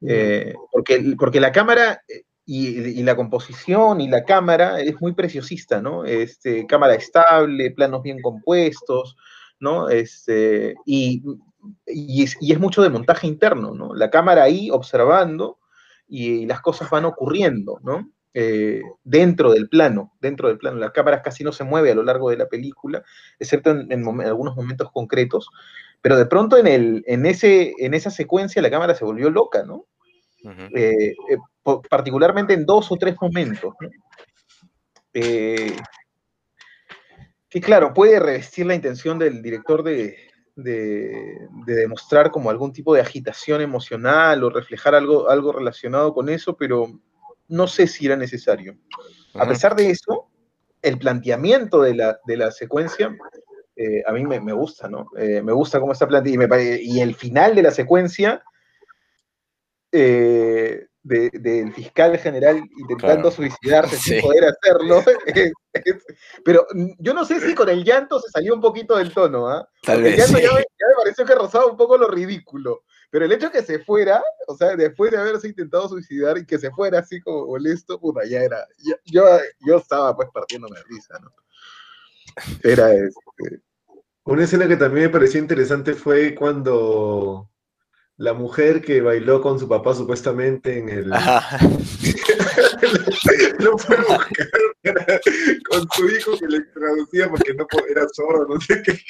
Eh, porque, porque la cámara eh, y, la composición y la cámara es muy preciosista, ¿no? Este, cámara estable, planos bien compuestos, ¿no? Este, y, y, es, y, es, mucho de montaje interno, ¿no? La cámara ahí observando y las cosas van ocurriendo, ¿no? Eh, dentro del plano, dentro del plano. La cámara casi no se mueve a lo largo de la película, excepto en, algunos momentos concretos, pero de pronto en, el, en, ese, en esa secuencia la cámara se volvió loca, ¿no? Eh, eh, particularmente en dos o tres momentos. que claro, puede revestir la intención del director de, de, demostrar como algún tipo de agitación emocional o reflejar algo, algo relacionado con eso, pero no sé si era necesario. A pesar de eso, el planteamiento de la, secuencia eh, a mí me, gusta, ¿no? Eh, me gusta cómo está planteado y, y, el final de la secuencia eh, del fiscal general intentando suicidarse sin poder hacerlo. pero yo no sé si con el llanto se salió un poquito del tono, ¿ah? Tal El vez. llanto sí. ya, me, ya me pareció que rozaba un poco lo ridículo. Pero el hecho que se fuera, o sea, después de haberse intentado suicidar y que se fuera así como molesto, puta, ya era. ya- Yo, yo estaba pues partiéndome de risa, ¿no? Era este. Una escena que también me pareció interesante fue cuando la mujer que bailó con su papá supuestamente en el... Ajá. no fue para- con su hijo que le traducía porque no era sordo, no sé qué.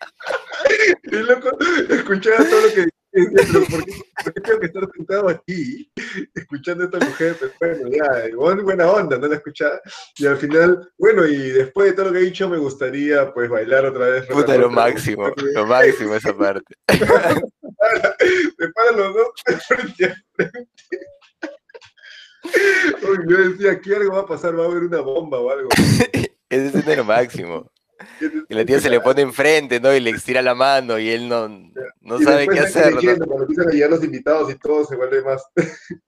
Y loco escuchaba todo lo que decía, pero ¿por qué, por qué tengo que estar sentado aquí escuchando a esta mujer? Pues bueno, ya, buena onda, no la escuchaba. Y al final, bueno, y después de todo lo que he dicho, me gustaría pues bailar otra vez. Puta, lo máximo, lo máximo esa parte. Se paran los dos de frente a frente. Yo decía, aquí algo va a pasar, va a haber una bomba o algo. Ese es lo máximo. Y la tía se le pone enfrente, ¿no? Y le estira la mano y él no, no Y sabe qué hacer, ¿no? Cuando empiezan a llegar los invitados y todo se vuelve más.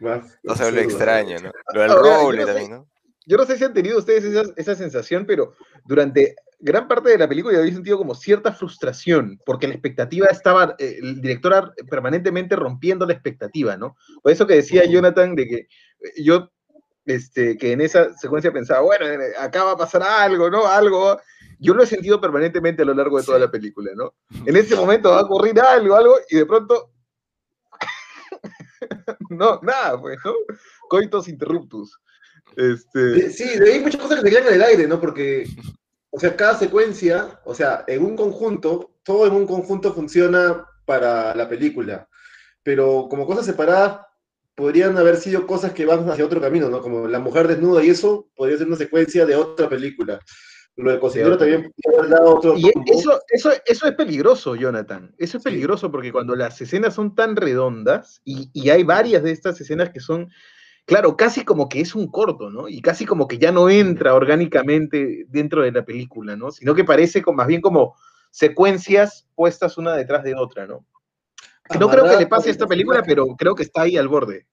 más No se vuelve extraño, ¿no? Lo del roble no sé- también, ¿no? Yo no sé si han tenido ustedes esa, esa sensación, pero durante gran parte de la película yo había sentido como cierta frustración, porque la expectativa estaba, eh, el director permanentemente rompiendo la expectativa, ¿no? Por eso que decía Jonathan de que eh, yo, este, que en esa secuencia pensaba, bueno, eh, acá va a pasar algo, ¿no? Algo. Yo lo he sentido permanentemente a lo largo de toda Sí. la película, ¿no? En ese momento va a ocurrir algo, algo, y de pronto... no, nada, pues, ¿no? Coitos interruptus. Este... Sí, de ahí hay muchas cosas que se quedan en el aire, ¿no? Porque, o sea, cada secuencia, o sea, en un conjunto, todo en un conjunto funciona para la película. Pero como cosas separadas, podrían haber sido cosas que van hacia otro camino, ¿no? Como la mujer desnuda y eso podría ser una secuencia de otra película. Lo de cocinero también podría haber dado otro Y eso, eso, eso es peligroso, Jonathan. Eso es Sí. peligroso porque cuando las escenas son tan redondas, y, y hay varias de estas escenas que son, claro, casi como que es un corto, ¿no? Y casi como que ya no entra orgánicamente dentro de la película, ¿no? Sino que parece como, más bien como secuencias puestas una detrás de otra, ¿no? No creo que le pase a esta película, pero creo que está ahí al borde.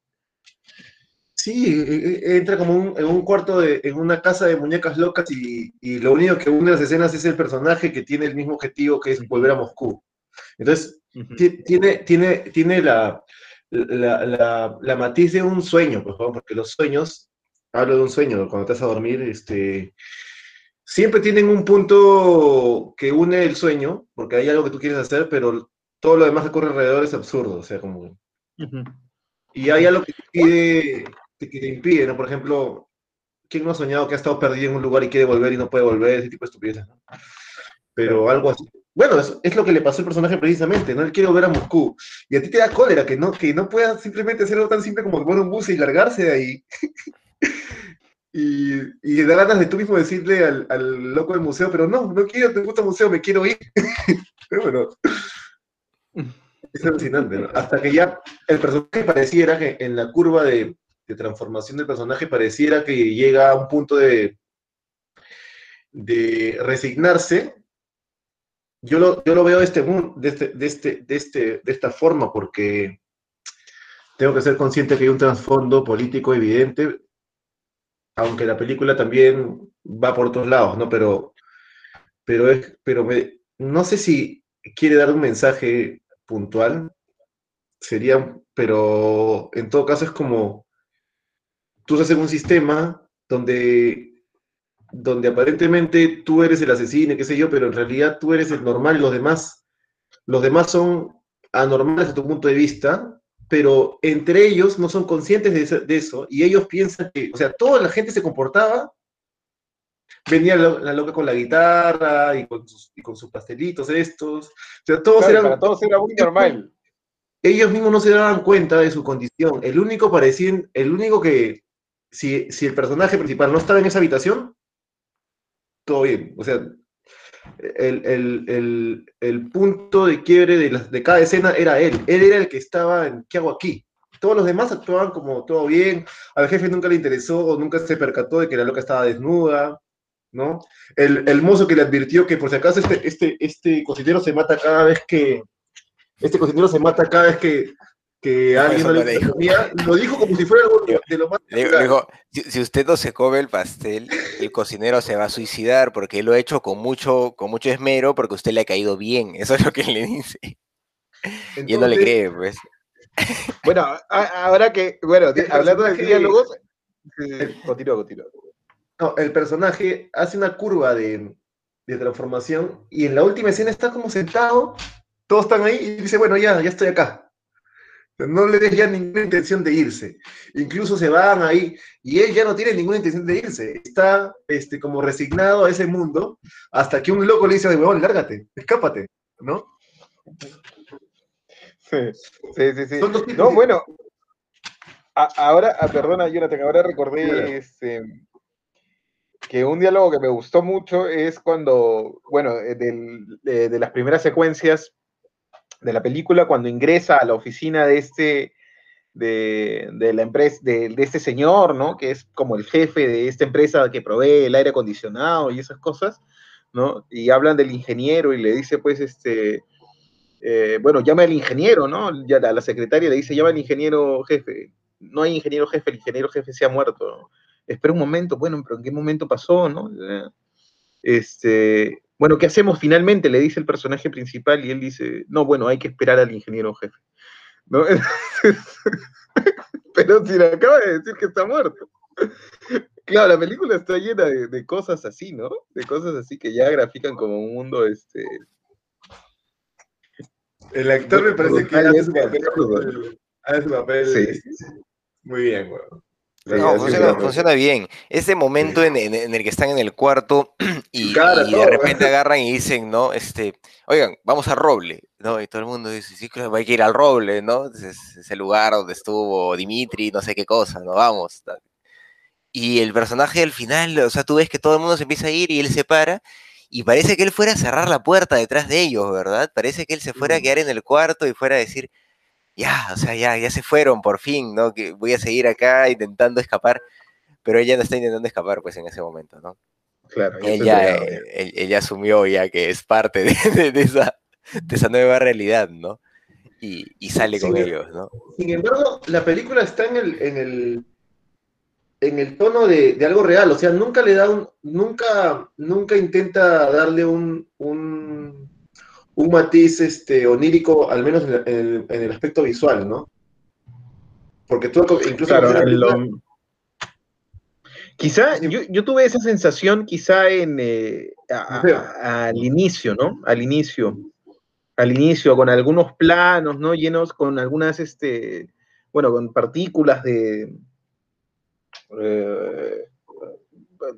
Sí, e- e- entra como un- en un cuarto, de, en una casa de muñecas locas y, y lo único que une las escenas es el personaje que tiene el mismo objetivo que es volver a Moscú. Entonces, tiene, tiene, tiene la, la, la- la matiz de un sueño, por favor, porque los sueños, hablo de un sueño, cuando te vas a dormir, este, siempre tienen un punto que une el sueño, porque hay algo que tú quieres hacer, pero todo lo demás que ocurre alrededor es absurdo, o sea, como... Ujú. Y hay algo que te impide, que te impide, ¿no? Por ejemplo, ¿quién no ha soñado que ha estado perdido en un lugar y quiere volver y no puede volver? Ese tipo de estupideces, ¿no? Pero algo así. Bueno, es, es lo que le pasó al personaje precisamente, ¿no? Él quiere volver a Moscú. Y a ti te da cólera que no, que no pueda simplemente hacer algo tan simple como tomar un bus y largarse de ahí. y, y da ganas de tú mismo decirle al, al loco del museo, pero no, no quiero, te gusta el museo, me quiero ir. pero bueno, es alucinante, ¿no? Hasta que ya el personaje pareciera que en la curva de, de transformación del personaje pareciera que llega a un punto de, de resignarse. Yo lo, yo lo veo de, este, de, este, de, este, de, este, de esta forma porque tengo que ser consciente que hay un trasfondo político evidente, aunque la película también va por otros lados, ¿no? Pero, pero, es, pero me- no sé si quiere dar un mensaje puntual, sería, pero en todo caso es como tú estás en un sistema donde, donde aparentemente tú eres el asesino, qué sé yo, pero en realidad tú eres el normal y los demás, los demás son anormales a tu punto de vista, pero entre ellos no son conscientes de eso, de eso y ellos piensan que, o sea, toda la gente se comportaba venía la, la loca con la guitarra y con sus, y con sus pastelitos estos. O sea, todos Claro, eran, para todos era muy normal. ellos mismos no se daban cuenta de su condición. El único parecía, el único que, si, si el personaje principal no estaba en esa habitación, todo bien. O sea, el, el, el, el punto de quiebre de, la- de cada escena era él. Él era el que estaba en, ¿qué hago aquí? Todos los demás actuaban como todo bien. Al jefe nunca le interesó o nunca se percató de que la loca estaba desnuda. ¿No? El, el mozo que le advirtió que por si acaso este, este, este cocinero se mata cada vez que, este cocinero se mata cada vez que, que alguien no le dijo. comida. Lo dijo como si fuera algo de lo más Le digo, si, si usted no se come el pastel, el cocinero se va a suicidar porque él lo ha hecho con mucho, con mucho esmero porque usted le ha caído bien. Eso es lo que él le dice. Y él no le Entonces, cree, pues. Bueno, ahora que, bueno, hablando de diálogos, eh, continúa, continúa. No, el personaje hace una curva de, de transformación y en la última escena está como sentado, todos están ahí y dice, bueno, ya, ya estoy acá. No le des ya ninguna intención de irse. Incluso se van ahí y él ya no tiene ninguna intención de irse. Está este, como resignado a ese mundo hasta que un loco le dice, huevón, lárgate, escápate, ¿no? Sí, sí, sí. sí. No, de- bueno, a- ahora, ah, perdona, Jonathan, ahora recordé este, que un diálogo que me gustó mucho es cuando, bueno, eh, del- de, las primeras secuencias de la película, cuando ingresa a la oficina de este, de, la empresa, de, de este señor, ¿no? Que es como el jefe de esta empresa que provee el aire acondicionado y esas cosas, ¿no? Y hablan del ingeniero y le dice, pues, este, eh, bueno, llama al ingeniero, ¿no? Ya la, la secretaria le dice, llama al ingeniero jefe. No hay ingeniero jefe, el ingeniero jefe se ha muerto. ¿no? Espera un momento, bueno, pero ¿en qué momento pasó, no? Eh, Este, bueno, ¿qué hacemos finalmente? Le dice el personaje principal y él dice, no, bueno, hay que esperar al ingeniero jefe. ¿No? pero si le acaba de decir que está muerto. Claro, la película está llena de, de cosas así, ¿no? De cosas así que ya grafican como un mundo, este, El actor me parece que hace su papel, hace su papel Sí. muy bien, weón. Sí, No, funciona, funciona bien. Ese momento en, en- en el que están en el cuarto y, de repente agarran y dicen, ¿no? Este, oigan, vamos a Roble, ¿no? Y todo el mundo dice, sí, claro, hay que ir al Roble, ¿no? Es, es- es el lugar donde estuvo Dimitri, no sé qué cosa, ¿no? Vamos. Y el personaje al final, o sea, tú ves que todo el mundo se empieza a ir y él se para y parece que él fuera a cerrar la puerta detrás de ellos, ¿verdad? Parece que él se fuera a quedar en el cuarto y fuera a decir, ya, o sea, ya, ya se fueron por fin, ¿no? Que voy a seguir acá intentando escapar, pero ella no está intentando escapar, pues, en ese momento, ¿no? Claro, ya Él él- él asumió ya que es parte de, de- de esa, de esa nueva realidad, ¿no? Y, y sale con me- ellos, ¿no? Sin embargo, la película está en el, en el, en el tono de, de algo real, o sea, nunca le da un, nunca, nunca intenta darle un, un, un matiz este, onírico, al menos en el, en el aspecto visual, ¿no? Porque tú incluso Claro, lo- Quizá, yo, yo tuve esa sensación quizá en, eh, a- a- al inicio, ¿no? Al inicio. Al inicio, con algunos planos, ¿no? Llenos con algunas, este, bueno, con partículas de, eh,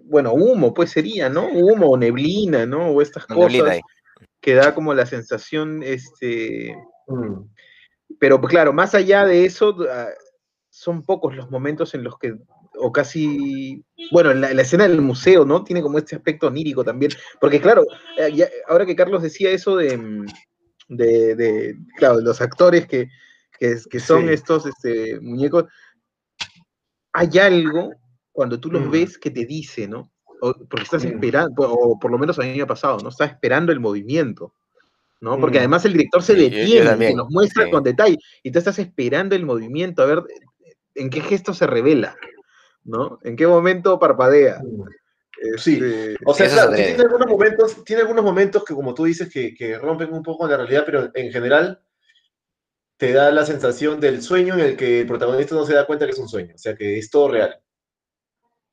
bueno, humo, pues sería, ¿no? Humo o neblina, ¿no? O estas neblina cosas ahí. Que da como la sensación, este, Mm. pero pues, claro, más allá de eso, ah, son pocos los momentos en los que, o casi, bueno, en la, en la escena del museo, ¿no? Tiene como este aspecto onírico también, porque claro, eh, ya- ahora que Carlos decía eso de, mm, de, de, claro, los actores que, que, que son Sí. estos este, muñecos, hay algo cuando tú los Mm. ves que te dice, ¿no? O- porque estás esperando, o por lo menos a mí me ha pasado, ¿no? Estás esperando el movimiento. ¿no? Porque Mm. además el director se detiene y nos muestra sí. con detalle y tú estás esperando el movimiento, a ver en qué gesto se revela, ¿no? En qué momento parpadea. Sí. Este, O sea, claro, tiene algunos momentos, tiene algunos momentos que, como tú dices, que, que rompen un poco la realidad, pero en general te da la sensación del sueño en el que el protagonista no se da cuenta que es un sueño. O sea, que es todo real.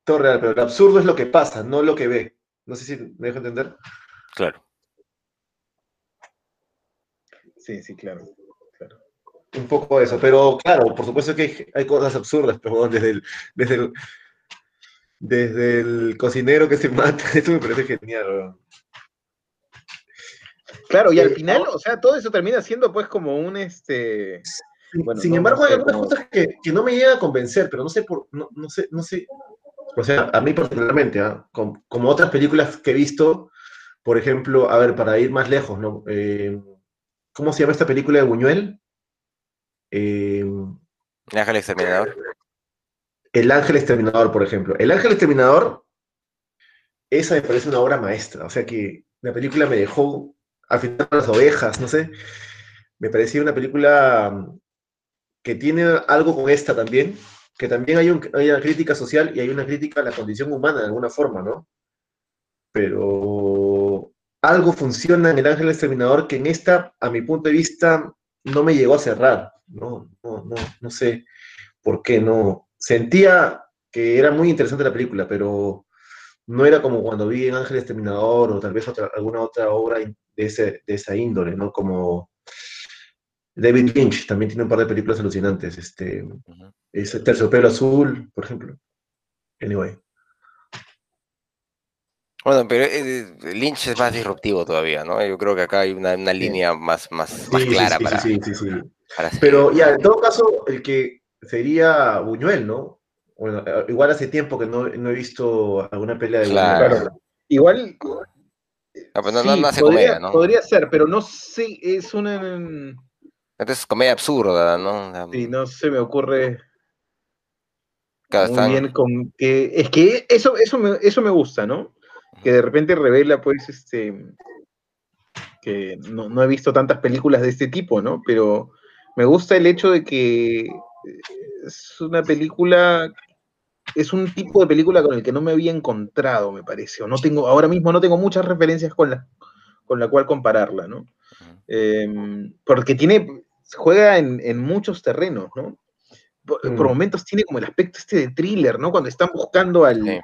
Todo real, pero el absurdo es lo que pasa, no lo que ve. No sé si me dejo entender. Claro. sí, sí, claro. claro. Un poco eso, pero claro, por supuesto que hay, hay cosas absurdas, pero bueno, desde el, desde el, desde el cocinero que se mata, eso me parece genial. weón. Claro, y al Eh, final, o sea, todo eso termina siendo pues como un este. Bueno, Sin no- embargo, no hay algunas cosas que, que no me llegan a convencer, pero no sé por, no, no sé, no sé. O sea, a mí particularmente, ¿ah? Com- como otras películas que he visto, por ejemplo, a ver, para ir más lejos, ¿no? Eh, ¿cómo se llama esta película de Buñuel? Eh, El ángel exterminador. El Ángel Exterminador, por ejemplo. El Ángel Exterminador, esa me parece una obra maestra. O sea que la película me dejó al final las ovejas, no sé. me parecía una película mm, que tiene algo con esta también, que también hay, un- hay una crítica social y hay una crítica a la condición humana de alguna forma, ¿no? Pero algo funciona en El Ángel Exterminador que en esta, a mi punto de vista, no me llegó a cerrar, ¿no? No, no, no sé por qué, no. Sentía que era muy interesante la película, pero no era como cuando vi en Ángel Exterminador o tal vez otra, alguna otra obra de, ese, de esa índole, ¿no? Como David Lynch también tiene un par de películas alucinantes. Este, Ujú. ese Terciopelo Azul, por ejemplo. Anyway. Bueno, pero eh, Lynch es más disruptivo todavía, ¿no? Yo creo que acá hay una, una línea más, más, más Sí, clara sí, sí, para, sí, sí, sí. para seguir, Pero ya, en todo caso, el que sería Buñuel, ¿no? Bueno, eh, igual hace tiempo que no, no he visto alguna pelea de Claro. Buñuel. Igual. Ah, pues no, no, sí, no hace podría, comedia, ¿no? podría ser, pero no sé, es una. Entonces, comedia absurda, ¿no? Sí, no se me ocurre claro, muy están- bien con que. Es que eso, eso, me, eso me gusta, ¿no? Que de repente revela, pues, este. Que no, no he visto tantas películas de este tipo, ¿no? Pero me gusta el hecho de que es una película. Es un tipo de película con el que no me había encontrado, me parece. O no tengo, ahora mismo no tengo muchas referencias con la, con la cual compararla, ¿no? Eh, porque tiene, juega en, en muchos terrenos, ¿no? Por, Mm. por momentos tiene como el aspecto este de thriller, ¿no? Cuando están buscando al, Sí.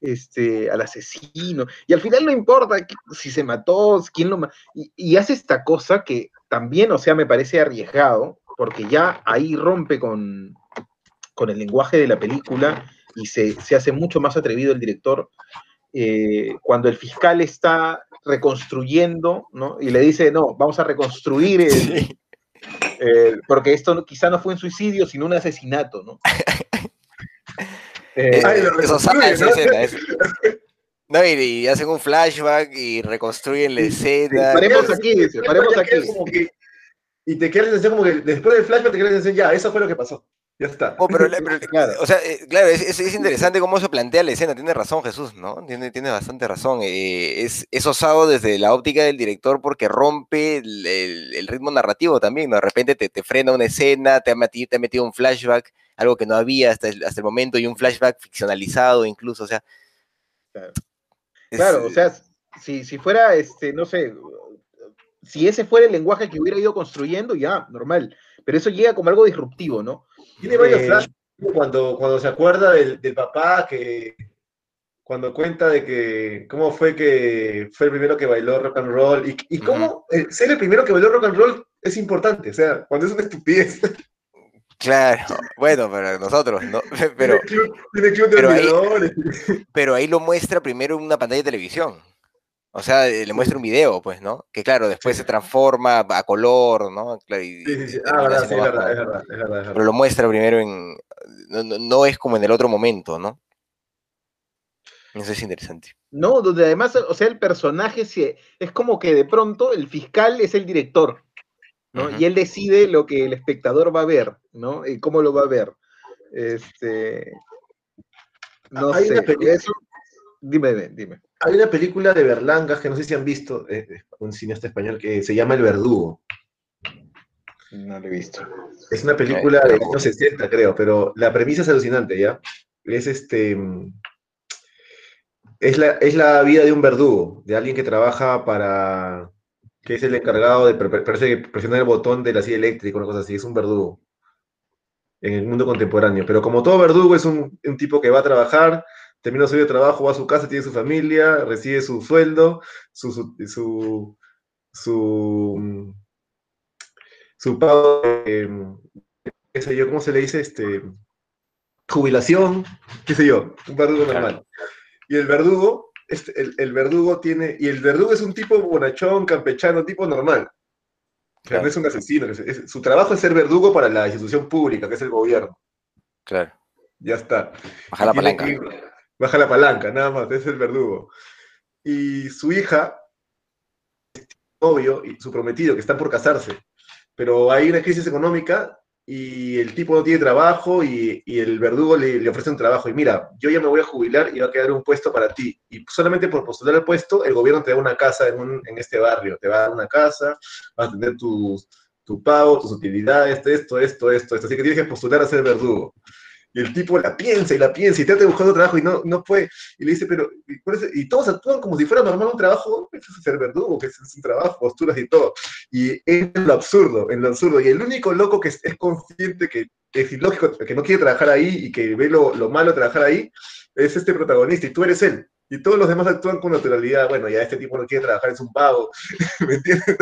este, al asesino, y al final no importa si se mató, quién lo mató, y, y hace esta cosa que también, o sea, me parece arriesgado, porque ya ahí rompe con, con el lenguaje de la película y se, se hace mucho más atrevido el director eh, cuando el fiscal está reconstruyendo, ¿no? Y le dice, no, vamos a reconstruir el, Sí. Eh, porque esto no- quizá no fue un suicidio, sino un asesinato, ¿no? Eh, Ay, lo esa reconstruye, escena. es- No, y, y hacen un flashback y reconstruyen la escena. paremos aquí, dice, paremos aquí. como que- y te queda la sensación como que después del flashback te queda la sensación, ya, eso fue lo que pasó. Ya está. Oh, pero, la- pero- Claro. o sea, eh, claro, es, es- es interesante cómo se plantea la escena, tiene razón Jesús, ¿no? Tiene, tiene bastante razón. eh, es, es osado desde la óptica del director porque rompe el, el- el ritmo narrativo también, ¿no? De repente te, te frena una escena, te ha, metido, te ha metido un flashback, algo que no había hasta el, hasta el momento, y un flashback ficcionalizado incluso, o sea. Claro. Claro, o sea, si, si fuera, este, no sé, si ese fuera el lenguaje que hubiera ido construyendo, ya, normal. Pero eso llega como algo disruptivo, ¿no? Tiene varios Eh, flashbacks cuando, cuando se acuerda del, del papá que cuando cuenta de que cómo fue que fue el primero que bailó rock and roll y, y cómo ser el primero que bailó rock and roll es importante, o sea, cuando es una estupidez. Claro, bueno, para nosotros, ¿no? Pero, tiene club, tiene club de pero ahí- pero ahí lo muestra primero en una pantalla de televisión. O sea, eh, le muestra un video, pues, ¿no? Que claro, después Sí. se transforma a color, ¿no? Y- Sí, sí, sí. Ah, verdad, sí, es verdad, es verdad, es verdad, es verdad. Pero lo muestra primero en... No, no- es como en el otro momento, ¿no? Eso es interesante. No, donde además, o sea, el personaje se- es como que de pronto el fiscal es el director, ¿no? Y él decide lo que el espectador va a ver, ¿no? Y cómo lo va a ver. Este. No Hay sé. una eso- Dime, dime, dime. Hay una película de Berlanga que no sé si han visto, eh, eh, un cineasta español que se llama El Verdugo. No lo he visto. Es una película de años 60, creo, pero la premisa es alucinante, ¿ya? Es este. Es la, es la vida de un verdugo, de alguien que trabaja para. que es el encargado de. Parece que presionar el botón de la silla eléctrica, una cosa así, es un verdugo. En el mundo contemporáneo. Pero como todo verdugo, es un, un tipo que va a trabajar, termina su día de trabajo, va a su casa, tiene su familia, recibe su sueldo, su. su, su, su, mm, su pago de, qué sé yo, ¿cómo se le dice? Este, jubilación, qué sé yo, un verdugo normal. Y el verdugo, este, el, el verdugo tiene, y el verdugo es un tipo bonachón, campechano, tipo normal. Claro. no es un asesino, es- es- su trabajo es ser verdugo para la institución pública, que es el gobierno. Claro. Ya está. Baja la palanca. que- baja la palanca, nada más, es el verdugo. Y su hija, novio y su prometido, que están por casarse, pero hay una crisis económica y el tipo no tiene trabajo y, y el verdugo le, le ofrece un trabajo. Y mira, yo ya me voy a jubilar y va a quedar un puesto para ti. Y solamente por postular el puesto, el gobierno te da una casa en, un- en este barrio, te va a dar una casa, vas a tener tus, tu pago, tus utilidades, esto, esto, esto, esto. Así que tienes que postular a ser verdugo. El tipo la piensa y la piensa y trata de buscar trabajo y no, no puede. Y le dice, pero, y, y todos actúan como si fuera normal un trabajo, es ser verdugo, que es, un trabajo, posturas y todo. Y es lo absurdo, en lo absurdo. Y el único loco que es, es consciente que es ilógico, que no quiere trabajar ahí y que ve lo, lo malo de trabajar ahí, es este protagonista y tú eres él. Y todos los demás actúan con naturalidad. Bueno, ya este tipo no quiere trabajar, es un pavo. ¿Me entiendes?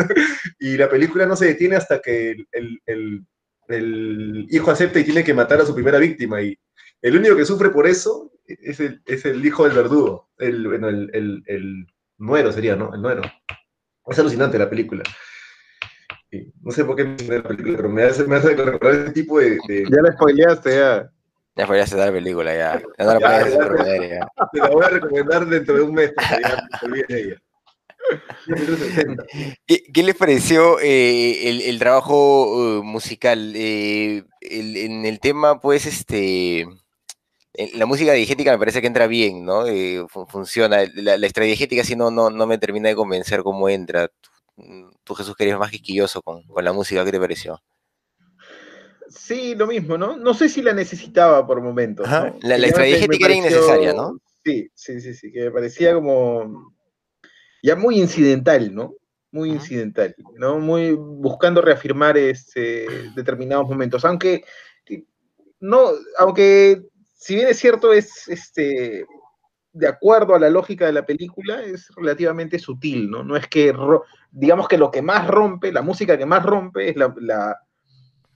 Y la película no se detiene hasta que el, el, hijo acepta y tiene que matar a su primera víctima. Y el único que sufre por eso es el, es el hijo del verdugo. El, bueno, el, el, nuero sería, ¿no? El nuero. Es alucinante la película. no sé por qué me la película, pero me hace, me hace recordar ese tipo de, de... Ya la spoileaste, ya. Ya da la película, ya. Ya no la ya. Te la voy a recomendar dentro de un mes, ya te olvides de ella. ¿Qué, ¿Qué, les pareció eh, el, el, trabajo uh, musical? Eh, el, en el tema, pues, este, la música diegética me parece que entra bien, ¿no? Eh, funciona. La, la extradiegética sí no, no, no me termina de convencer cómo entra. Tú, tú Jesús, que eres más quisquilloso con, con la música, ¿qué te pareció? Sí, lo mismo, ¿no? No sé si la necesitaba por momentos. ¿no? La, la extradiegética era innecesaria, ¿no? Sí, sí, sí, sí, que me parecía como ya muy incidental, ¿no? Muy incidental, ¿no? Muy buscando reafirmar este, determinados momentos. Aunque, no, aunque, si bien es cierto, es este, de acuerdo a la lógica de la película, es relativamente sutil, ¿no? No es que, digamos que lo que más rompe, la música que más rompe es la, la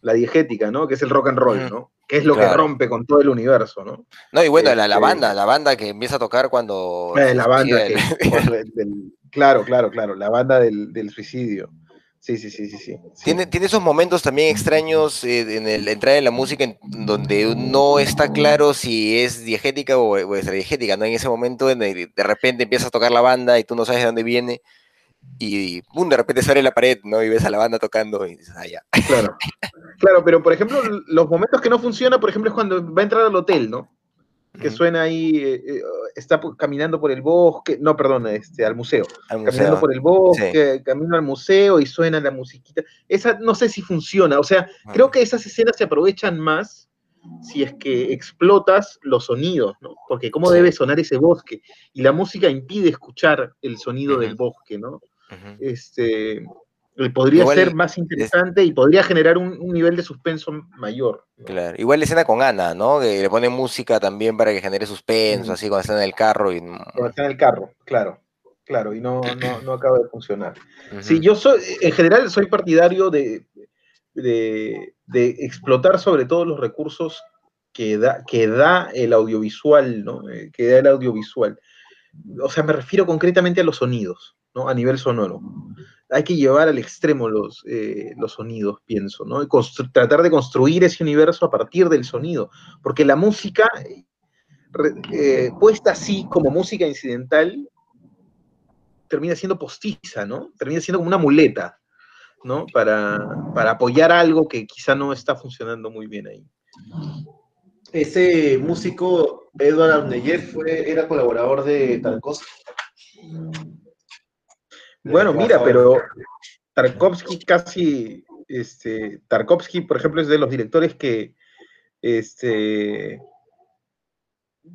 la diegética, ¿no? Que es el rock and roll, ¿no? Que es lo claro. que rompe con todo el universo, ¿no? No, y bueno, este, la, la, banda, la banda que empieza a tocar cuando... Eh, la banda que, el... del, claro, claro, claro, la banda del, del suicidio. Sí, sí, sí, sí, sí. Tiene, tiene esos momentos también extraños eh, en el entrar en la música en donde no está claro si es diegética o, o extradiegética, ¿no? En ese momento en el, de repente empieza a tocar la banda y tú no sabes de dónde viene y pum, de repente sale la pared, ¿no? Y ves a la banda tocando y dices, ah, ya. Claro. Claro, pero por ejemplo, los momentos que no funciona, por ejemplo, es cuando va a entrar al hotel, ¿no? Que uh -huh. suena ahí, eh, está caminando por el bosque, no, perdón, este, al museo. Al caminando por el bosque, sí. camino al museo y suena la musiquita. Esa no sé si funciona, o sea, uh -huh. creo que esas escenas se aprovechan más si es que explotas los sonidos, ¿no? Porque cómo sí. debe sonar ese bosque. Y la música impide escuchar el sonido uh -huh. del bosque, ¿no? Este, podría igual, ser más interesante es... y podría generar un, un, nivel de suspenso mayor. Claro, igual la escena con Ana, ¿no? Que le pone música también para que genere suspenso, así cuando está en el carro. Y... Cuando está en el carro, claro, claro, y no, no, no acaba de funcionar. Uh -huh. Sí, yo soy, en general soy partidario de, de, de, explotar sobre todo los recursos que da, que da el audiovisual, ¿no? Eh, que da el audiovisual. O sea, me refiero concretamente a los sonidos. ¿No? a nivel sonoro. Hay que llevar al extremo los, eh, los sonidos, pienso, ¿no? Y tratar de construir ese universo a partir del sonido, porque la música, eh, puesta así como música incidental, termina siendo postiza, ¿no? Termina siendo como una muleta, ¿no? Para, para apoyar algo que quizá no está funcionando muy bien ahí. Ese músico, Edward Arneyev, era colaborador de Tarkovsky. Bueno, mira, pero Tarkovsky casi, este, Tarkovsky, por ejemplo, es de los directores que, este,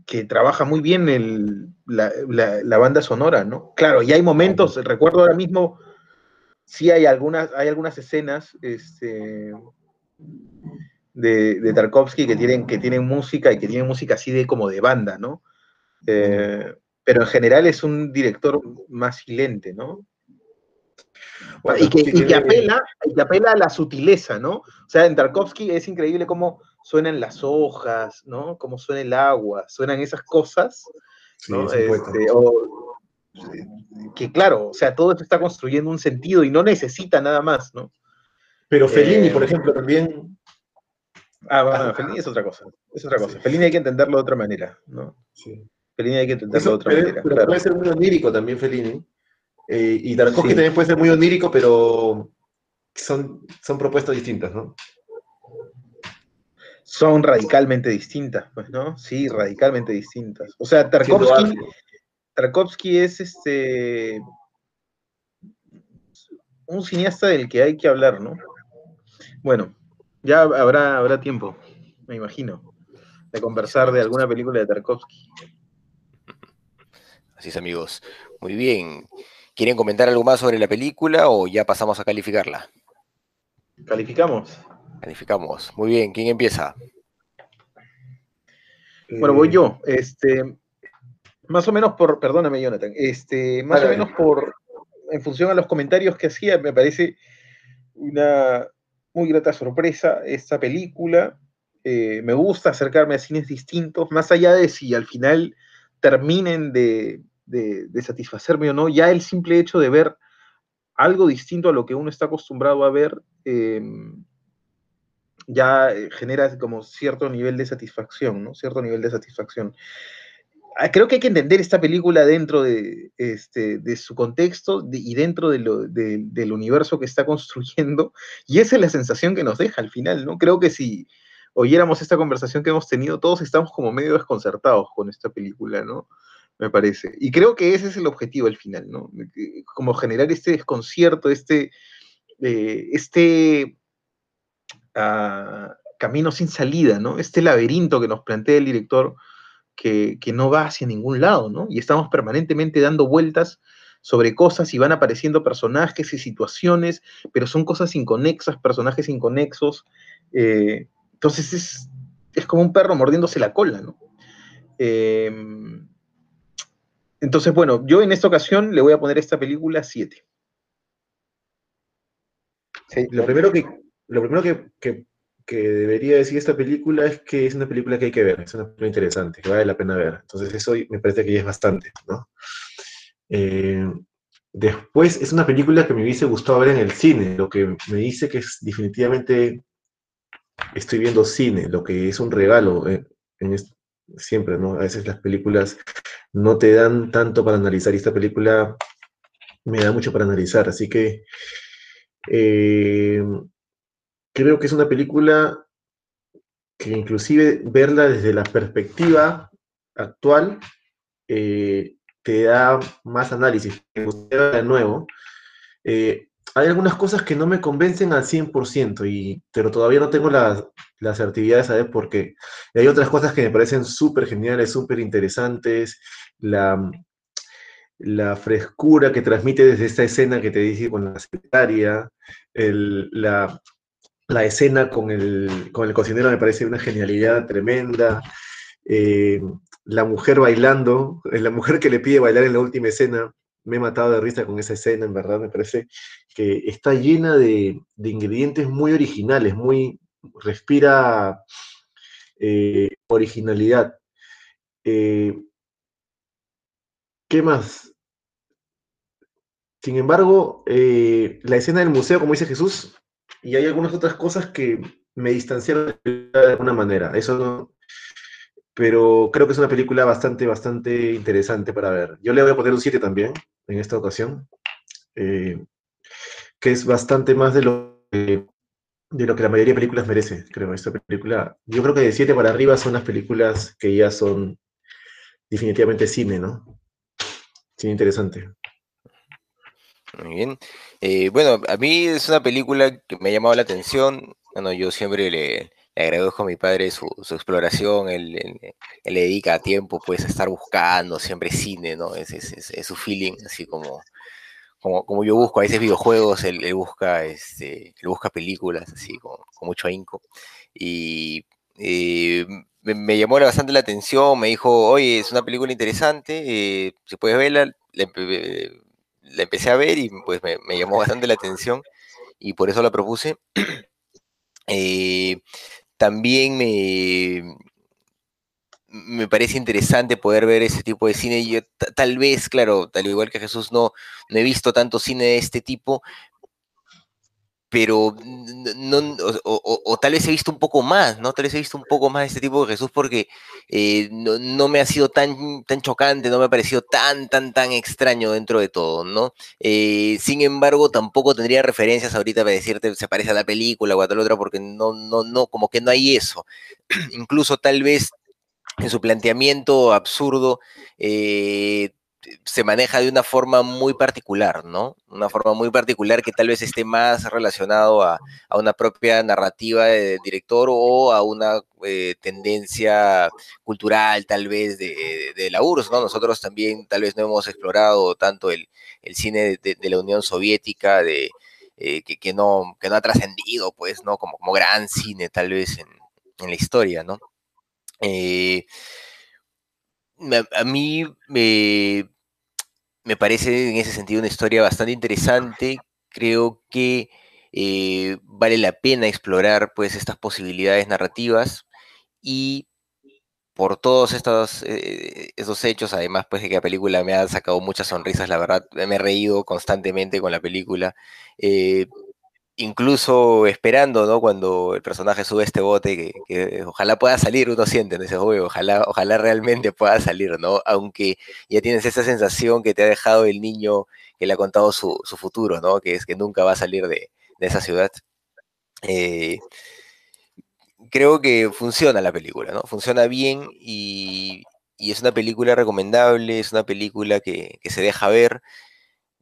que trabaja muy bien el, la, la, la, banda sonora, ¿no? Claro, y hay momentos, recuerdo ahora mismo, sí hay algunas, hay algunas escenas, este, de, de Tarkovsky que tienen, que tienen música y que tienen música así de como de banda, ¿no? Eh, pero en general es un director más silente, ¿no? Bueno, y, que, y, que, apela, y que apela a la sutileza, ¿no? O sea, en Tarkovsky es increíble cómo suenan las hojas, ¿no? Cómo suena el agua, suenan esas cosas, ¿no? Sí, este, o, que claro, o sea, todo esto está construyendo un sentido y no necesita nada más, ¿no? Pero Fellini, eh, por ejemplo, también... Ah, bueno, Fellini es otra cosa, es otra cosa. Sí. Fellini hay que entenderlo de otra manera, ¿no? Sí. Fellini hay que entenderlo Eso, de otra pero, manera. Pero claro. puede ser muy onírico también Fellini. Eh, y Tarkovsky sí. también puede ser muy onírico, pero son, son propuestas distintas, ¿no? Son radicalmente distintas, pues, ¿no? Sí, radicalmente distintas. O sea, Tarkovsky, Tarkovsky es este un cineasta del que hay que hablar, ¿no? Bueno, ya habrá, habrá tiempo, me imagino, de conversar de alguna película de Tarkovsky. Así es, amigos. Muy bien. ¿Quieren comentar algo más sobre la película o ya pasamos a calificarla? Calificamos. Calificamos. Muy bien. ¿Quién empieza? Bueno, voy yo. Este, más o menos por, perdóname, Jonathan. Este, más o menos por, en función a los comentarios que hacía, me parece una muy grata sorpresa esta película. Eh, me gusta acercarme a cines distintos, más allá de si al final terminen de, satisfacerme o no, ya el simple hecho de ver algo distinto a lo que uno está acostumbrado a ver, em, ya eh, genera como cierto nivel de satisfacción, ¿no? Cierto nivel de satisfacción. Ah, creo que hay que entender esta película dentro de, este, de su contexto y dentro del universo que está construyendo, y esa es la sensación que nos deja al final, ¿no? Creo que si oyéramos esta conversación que hemos tenido, todos estamos como medio desconcertados con esta película, ¿no? Me parece. Y creo que ese es el objetivo al final, ¿no? Como generar este desconcierto, este, eh, este ah, camino sin salida, ¿no? Este laberinto que nos plantea el director que, no va hacia ningún lado, ¿no? Y estamos permanentemente dando vueltas sobre cosas y van apareciendo personajes y situaciones, pero son cosas inconexas, personajes inconexos. Eh, entonces es, es, como un perro mordiéndose la cola, ¿no? Em, entonces, bueno, yo en esta ocasión le voy a poner esta película 7. lo primero que, lo primero que que debería decir esta película es que es una película que hay que ver, es una película interesante, que vale la pena ver. Entonces eso me parece que ya es bastante, ¿no? Eh, después es una película que me hubiese gustado ver en el cine, lo que me dice que es definitivamente estoy viendo cine, lo que es un regalo eh, siempre, ¿no? A veces las películas no te dan tanto para analizar y esta película me da mucho para analizar, así que eh, creo que es una película que inclusive verla desde la perspectiva actual eh, te da más análisis. de nuevo. Eh, hay algunas cosas que no me convencen al 100%, y, pero todavía no tengo la, la asertividad de saber por qué. Y hay otras cosas que me parecen súper geniales, súper interesantes. La, la frescura que transmite desde esta escena que te dije con la secretaria, el, la, la escena con el, con el cocinero me parece una genialidad tremenda. Eh, la mujer bailando, la mujer que le pide bailar en la última escena, me he matado de risa con esa escena, en verdad, me parece que está llena de, ingredientes muy originales, muy, respira eh, originalidad. ¿Qué más? Sin embargo, la escena del museo, como dice Jesús, y hay algunas otras cosas que me distanciaron de alguna manera. Eso no, pero creo que es una película bastante, bastante interesante para ver. Yo le voy a poner un 7 también en esta ocasión, eh, que es bastante más de lo, que, de lo que la mayoría de películas merece, creo, esta película. Yo creo que de 7 para arriba son las películas que ya son definitivamente cine, ¿no? Cine interesante. Muy bien. Eh, bueno, a mí es una película que me ha llamado la atención. Bueno, yo siempre le, agradezco a mi padre su, exploración, él, le dedica tiempo pues a estar buscando siempre cine, ¿no? Es, es, su feeling, así como, como, como, yo busco a veces videojuegos, él, busca, este, busca películas, así con, mucho ahínco. Y eh, me, llamó bastante la atención, me dijo, oye, es una película interesante, eh, si puedes verla, la empecé a ver y pues me, llamó bastante la atención y por eso la propuse. Eh, también me, me parece interesante poder ver ese tipo de cine. Yo, tal vez, claro, tal igual que Jesús, no, no he visto tanto cine de este tipo, pero no, o, tal vez he visto un poco más, ¿no? Tal vez he visto un poco más de este tipo de Jesús porque eh, no, me ha sido tan, tan chocante, no me ha parecido tan, tan, tan extraño dentro de todo, ¿no? Eh, sin embargo, tampoco tendría referencias ahorita para decirte se parece a la película o a tal otra porque no, no, no, como que no hay eso. Incluso tal vez en su planteamiento absurdo, eh, se maneja de una forma muy particular, ¿no? Una forma muy particular que tal vez esté más relacionado a, una propia narrativa del director o a una eh, tendencia cultural tal vez de, la URSS, ¿no? Nosotros también tal vez no hemos explorado tanto el, cine de, la Unión Soviética, de, eh, que, no, que no ha trascendido, pues, ¿no? Como gran cine tal vez en, la historia, ¿no? Eh, a, mí me, me parece en ese sentido una historia bastante interesante. Creo que eh, vale la pena explorar pues estas posibilidades narrativas y por todos estos, eh, hechos, además pues de que la película me ha sacado muchas sonrisas, la verdad, me he reído constantemente con la película. Incluso esperando, ¿no? Cuando el personaje sube este bote, que, ojalá pueda salir, uno siente en ese juego, ojalá, ojalá realmente pueda salir, ¿no? Aunque ya tienes esa sensación que te ha dejado el niño que le ha contado su, futuro, ¿no? Que es que nunca va a salir de, esa ciudad. Eh, creo que funciona la película, ¿no? Funciona bien y, es una película recomendable, es una película que, que se deja ver.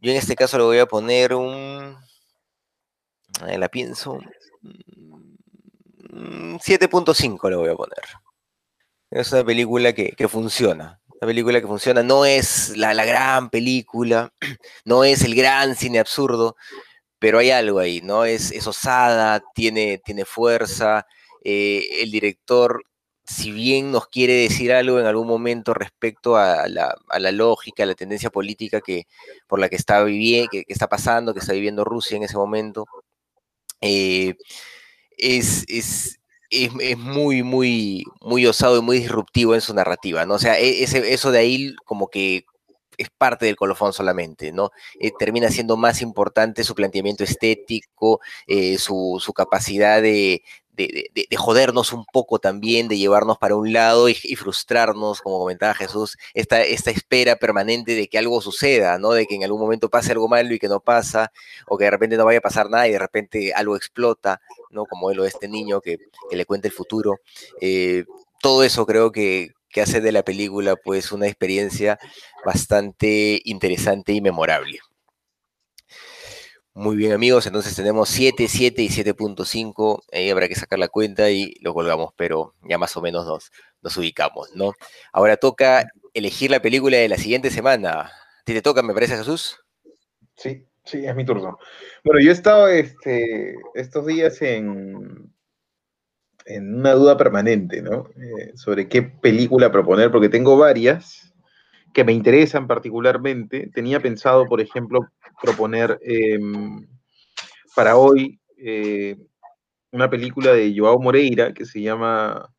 Yo en este caso le voy a poner un la pienso. 7.5 mm, le voy a poner. Es una película que, funciona. Una película que funciona. No es la, gran película, no es el gran cine absurdo, pero hay algo ahí, ¿no? Es, es osada, tiene, tiene fuerza. Eh, el director, si bien nos quiere decir algo en algún momento respecto a la, lógica, a la tendencia política que, por la que está viviendo, que está pasando, que está viviendo Rusia en ese momento, eh, es, es, es, muy, muy, muy osado y muy disruptivo en su narrativa, ¿no? O sea, e, ese, eso de ahí como que es parte del colofón solamente, ¿no? Eh, termina siendo más importante su planteamiento estético, eh, su, su, capacidad de, de, jodernos un poco también, de llevarnos para un lado y, frustrarnos, como comentaba Jesús, esta, esta espera permanente de que algo suceda, ¿no? De que en algún momento pase algo malo y que no pasa, o que de repente no vaya a pasar nada y de repente algo explota, ¿no? Como lo de este niño que, le cuenta el futuro. Eh, todo eso creo que, que hace de la película pues una experiencia bastante interesante y memorable. Muy bien, amigos. Entonces tenemos 7, 7 y 7.5. Ahí habrá que sacar la cuenta y lo colgamos, pero ya más o menos nos, nos ubicamos, ¿no? Ahora toca elegir la película de la siguiente semana. ¿A ti te toca, me parece, Jesús? Sí, sí, es mi turno. Bueno, yo he estado este, estos días en, en una duda permanente, ¿no? Eh, sobre qué película proponer, porque tengo varias que me interesan particularmente. Tenía pensado, por ejemplo, proponer em, para hoy eh, una película de Joao Moreira que se llama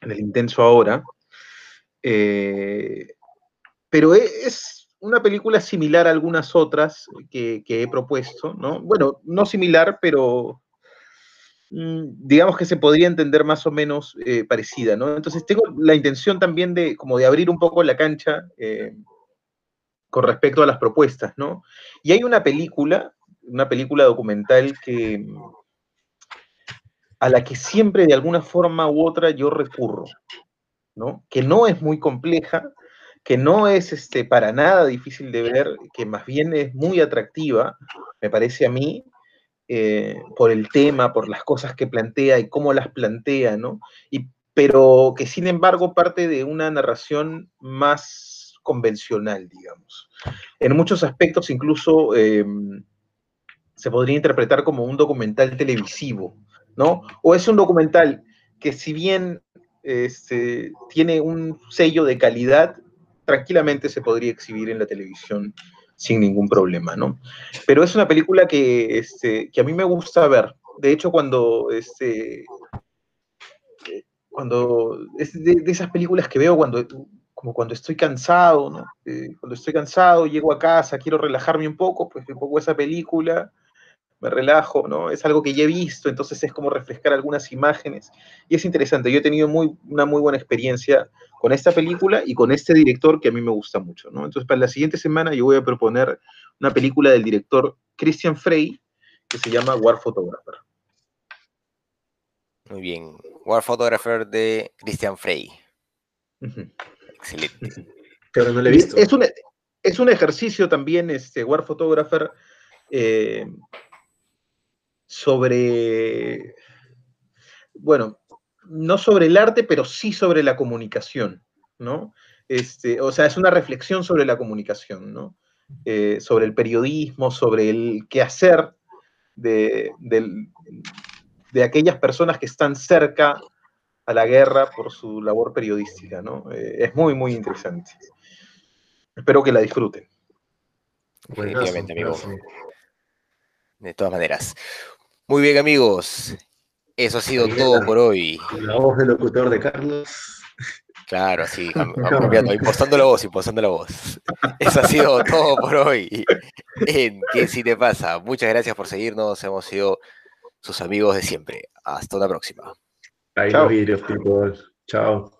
En el intenso ahora. Eh, pero e, es una película similar a algunas otras que, que, he propuesto, ¿no? Bueno, no similar, pero digamos que se podría entender más o menos eh, parecida, ¿no? Entonces tengo la intención también de como de abrir un poco la cancha eh, con respecto a las propuestas, ¿no? Y hay una película, una película documental que a la que siempre de alguna forma u otra yo recurro, ¿no? Que no es muy compleja, que no es este, para nada difícil de ver, que más bien es muy atractiva, me parece a mí, eh, por el tema, por las cosas que plantea y cómo las plantea, ¿no? Y, pero que sin embargo parte de una narración más convencional, digamos. En muchos aspectos incluso eh, se podría interpretar como un documental televisivo, ¿no? O es un documental que si bien este, tiene un sello de calidad, tranquilamente se podría exhibir en la televisión sin ningún problema, ¿no? Pero es una película que, este, que a mí me gusta ver. De hecho, cuando, este, cuando es de, esas películas que veo cuando, como cuando estoy cansado, ¿no? Eh, cuando estoy cansado, llego a casa, quiero relajarme un poco, pues me pongo esa película, me relajo, ¿no? Es algo que ya he visto, entonces es como refrescar algunas imágenes. Y es interesante, yo he tenido muy, una muy buena experiencia con esta película y con este director que a mí me gusta mucho, ¿no? Entonces, para la siguiente semana yo voy a proponer una película del director Christian Frey que se llama War Photographer. Muy bien. War Photographer de Christian Frey. Excelente. Pero no lo he visto. Es un, es un ejercicio también, este, War Photographer, eh, sobre, bueno, no sobre el arte, pero sí sobre la comunicación, ¿no? Este, o sea, es una reflexión sobre la comunicación, ¿no? Eh, sobre el periodismo, sobre el quehacer de, de, aquellas personas que están cerca a la guerra por su labor periodística, ¿no? Eh, es muy, muy interesante. Espero que la disfruten. Definitivamente, amigo. De todas maneras. Muy bien, amigos. Eso ha sido todo por hoy. La voz del locutor de Carlos. Claro, sí, cambiando, impostando la voz, impostando la voz. Eso ha sido todo por hoy en ¿Qué si te pasa? Muchas gracias por seguirnos, hemos sido sus amigos de siempre. Hasta una próxima. Ahí los vidrios, people. Chao.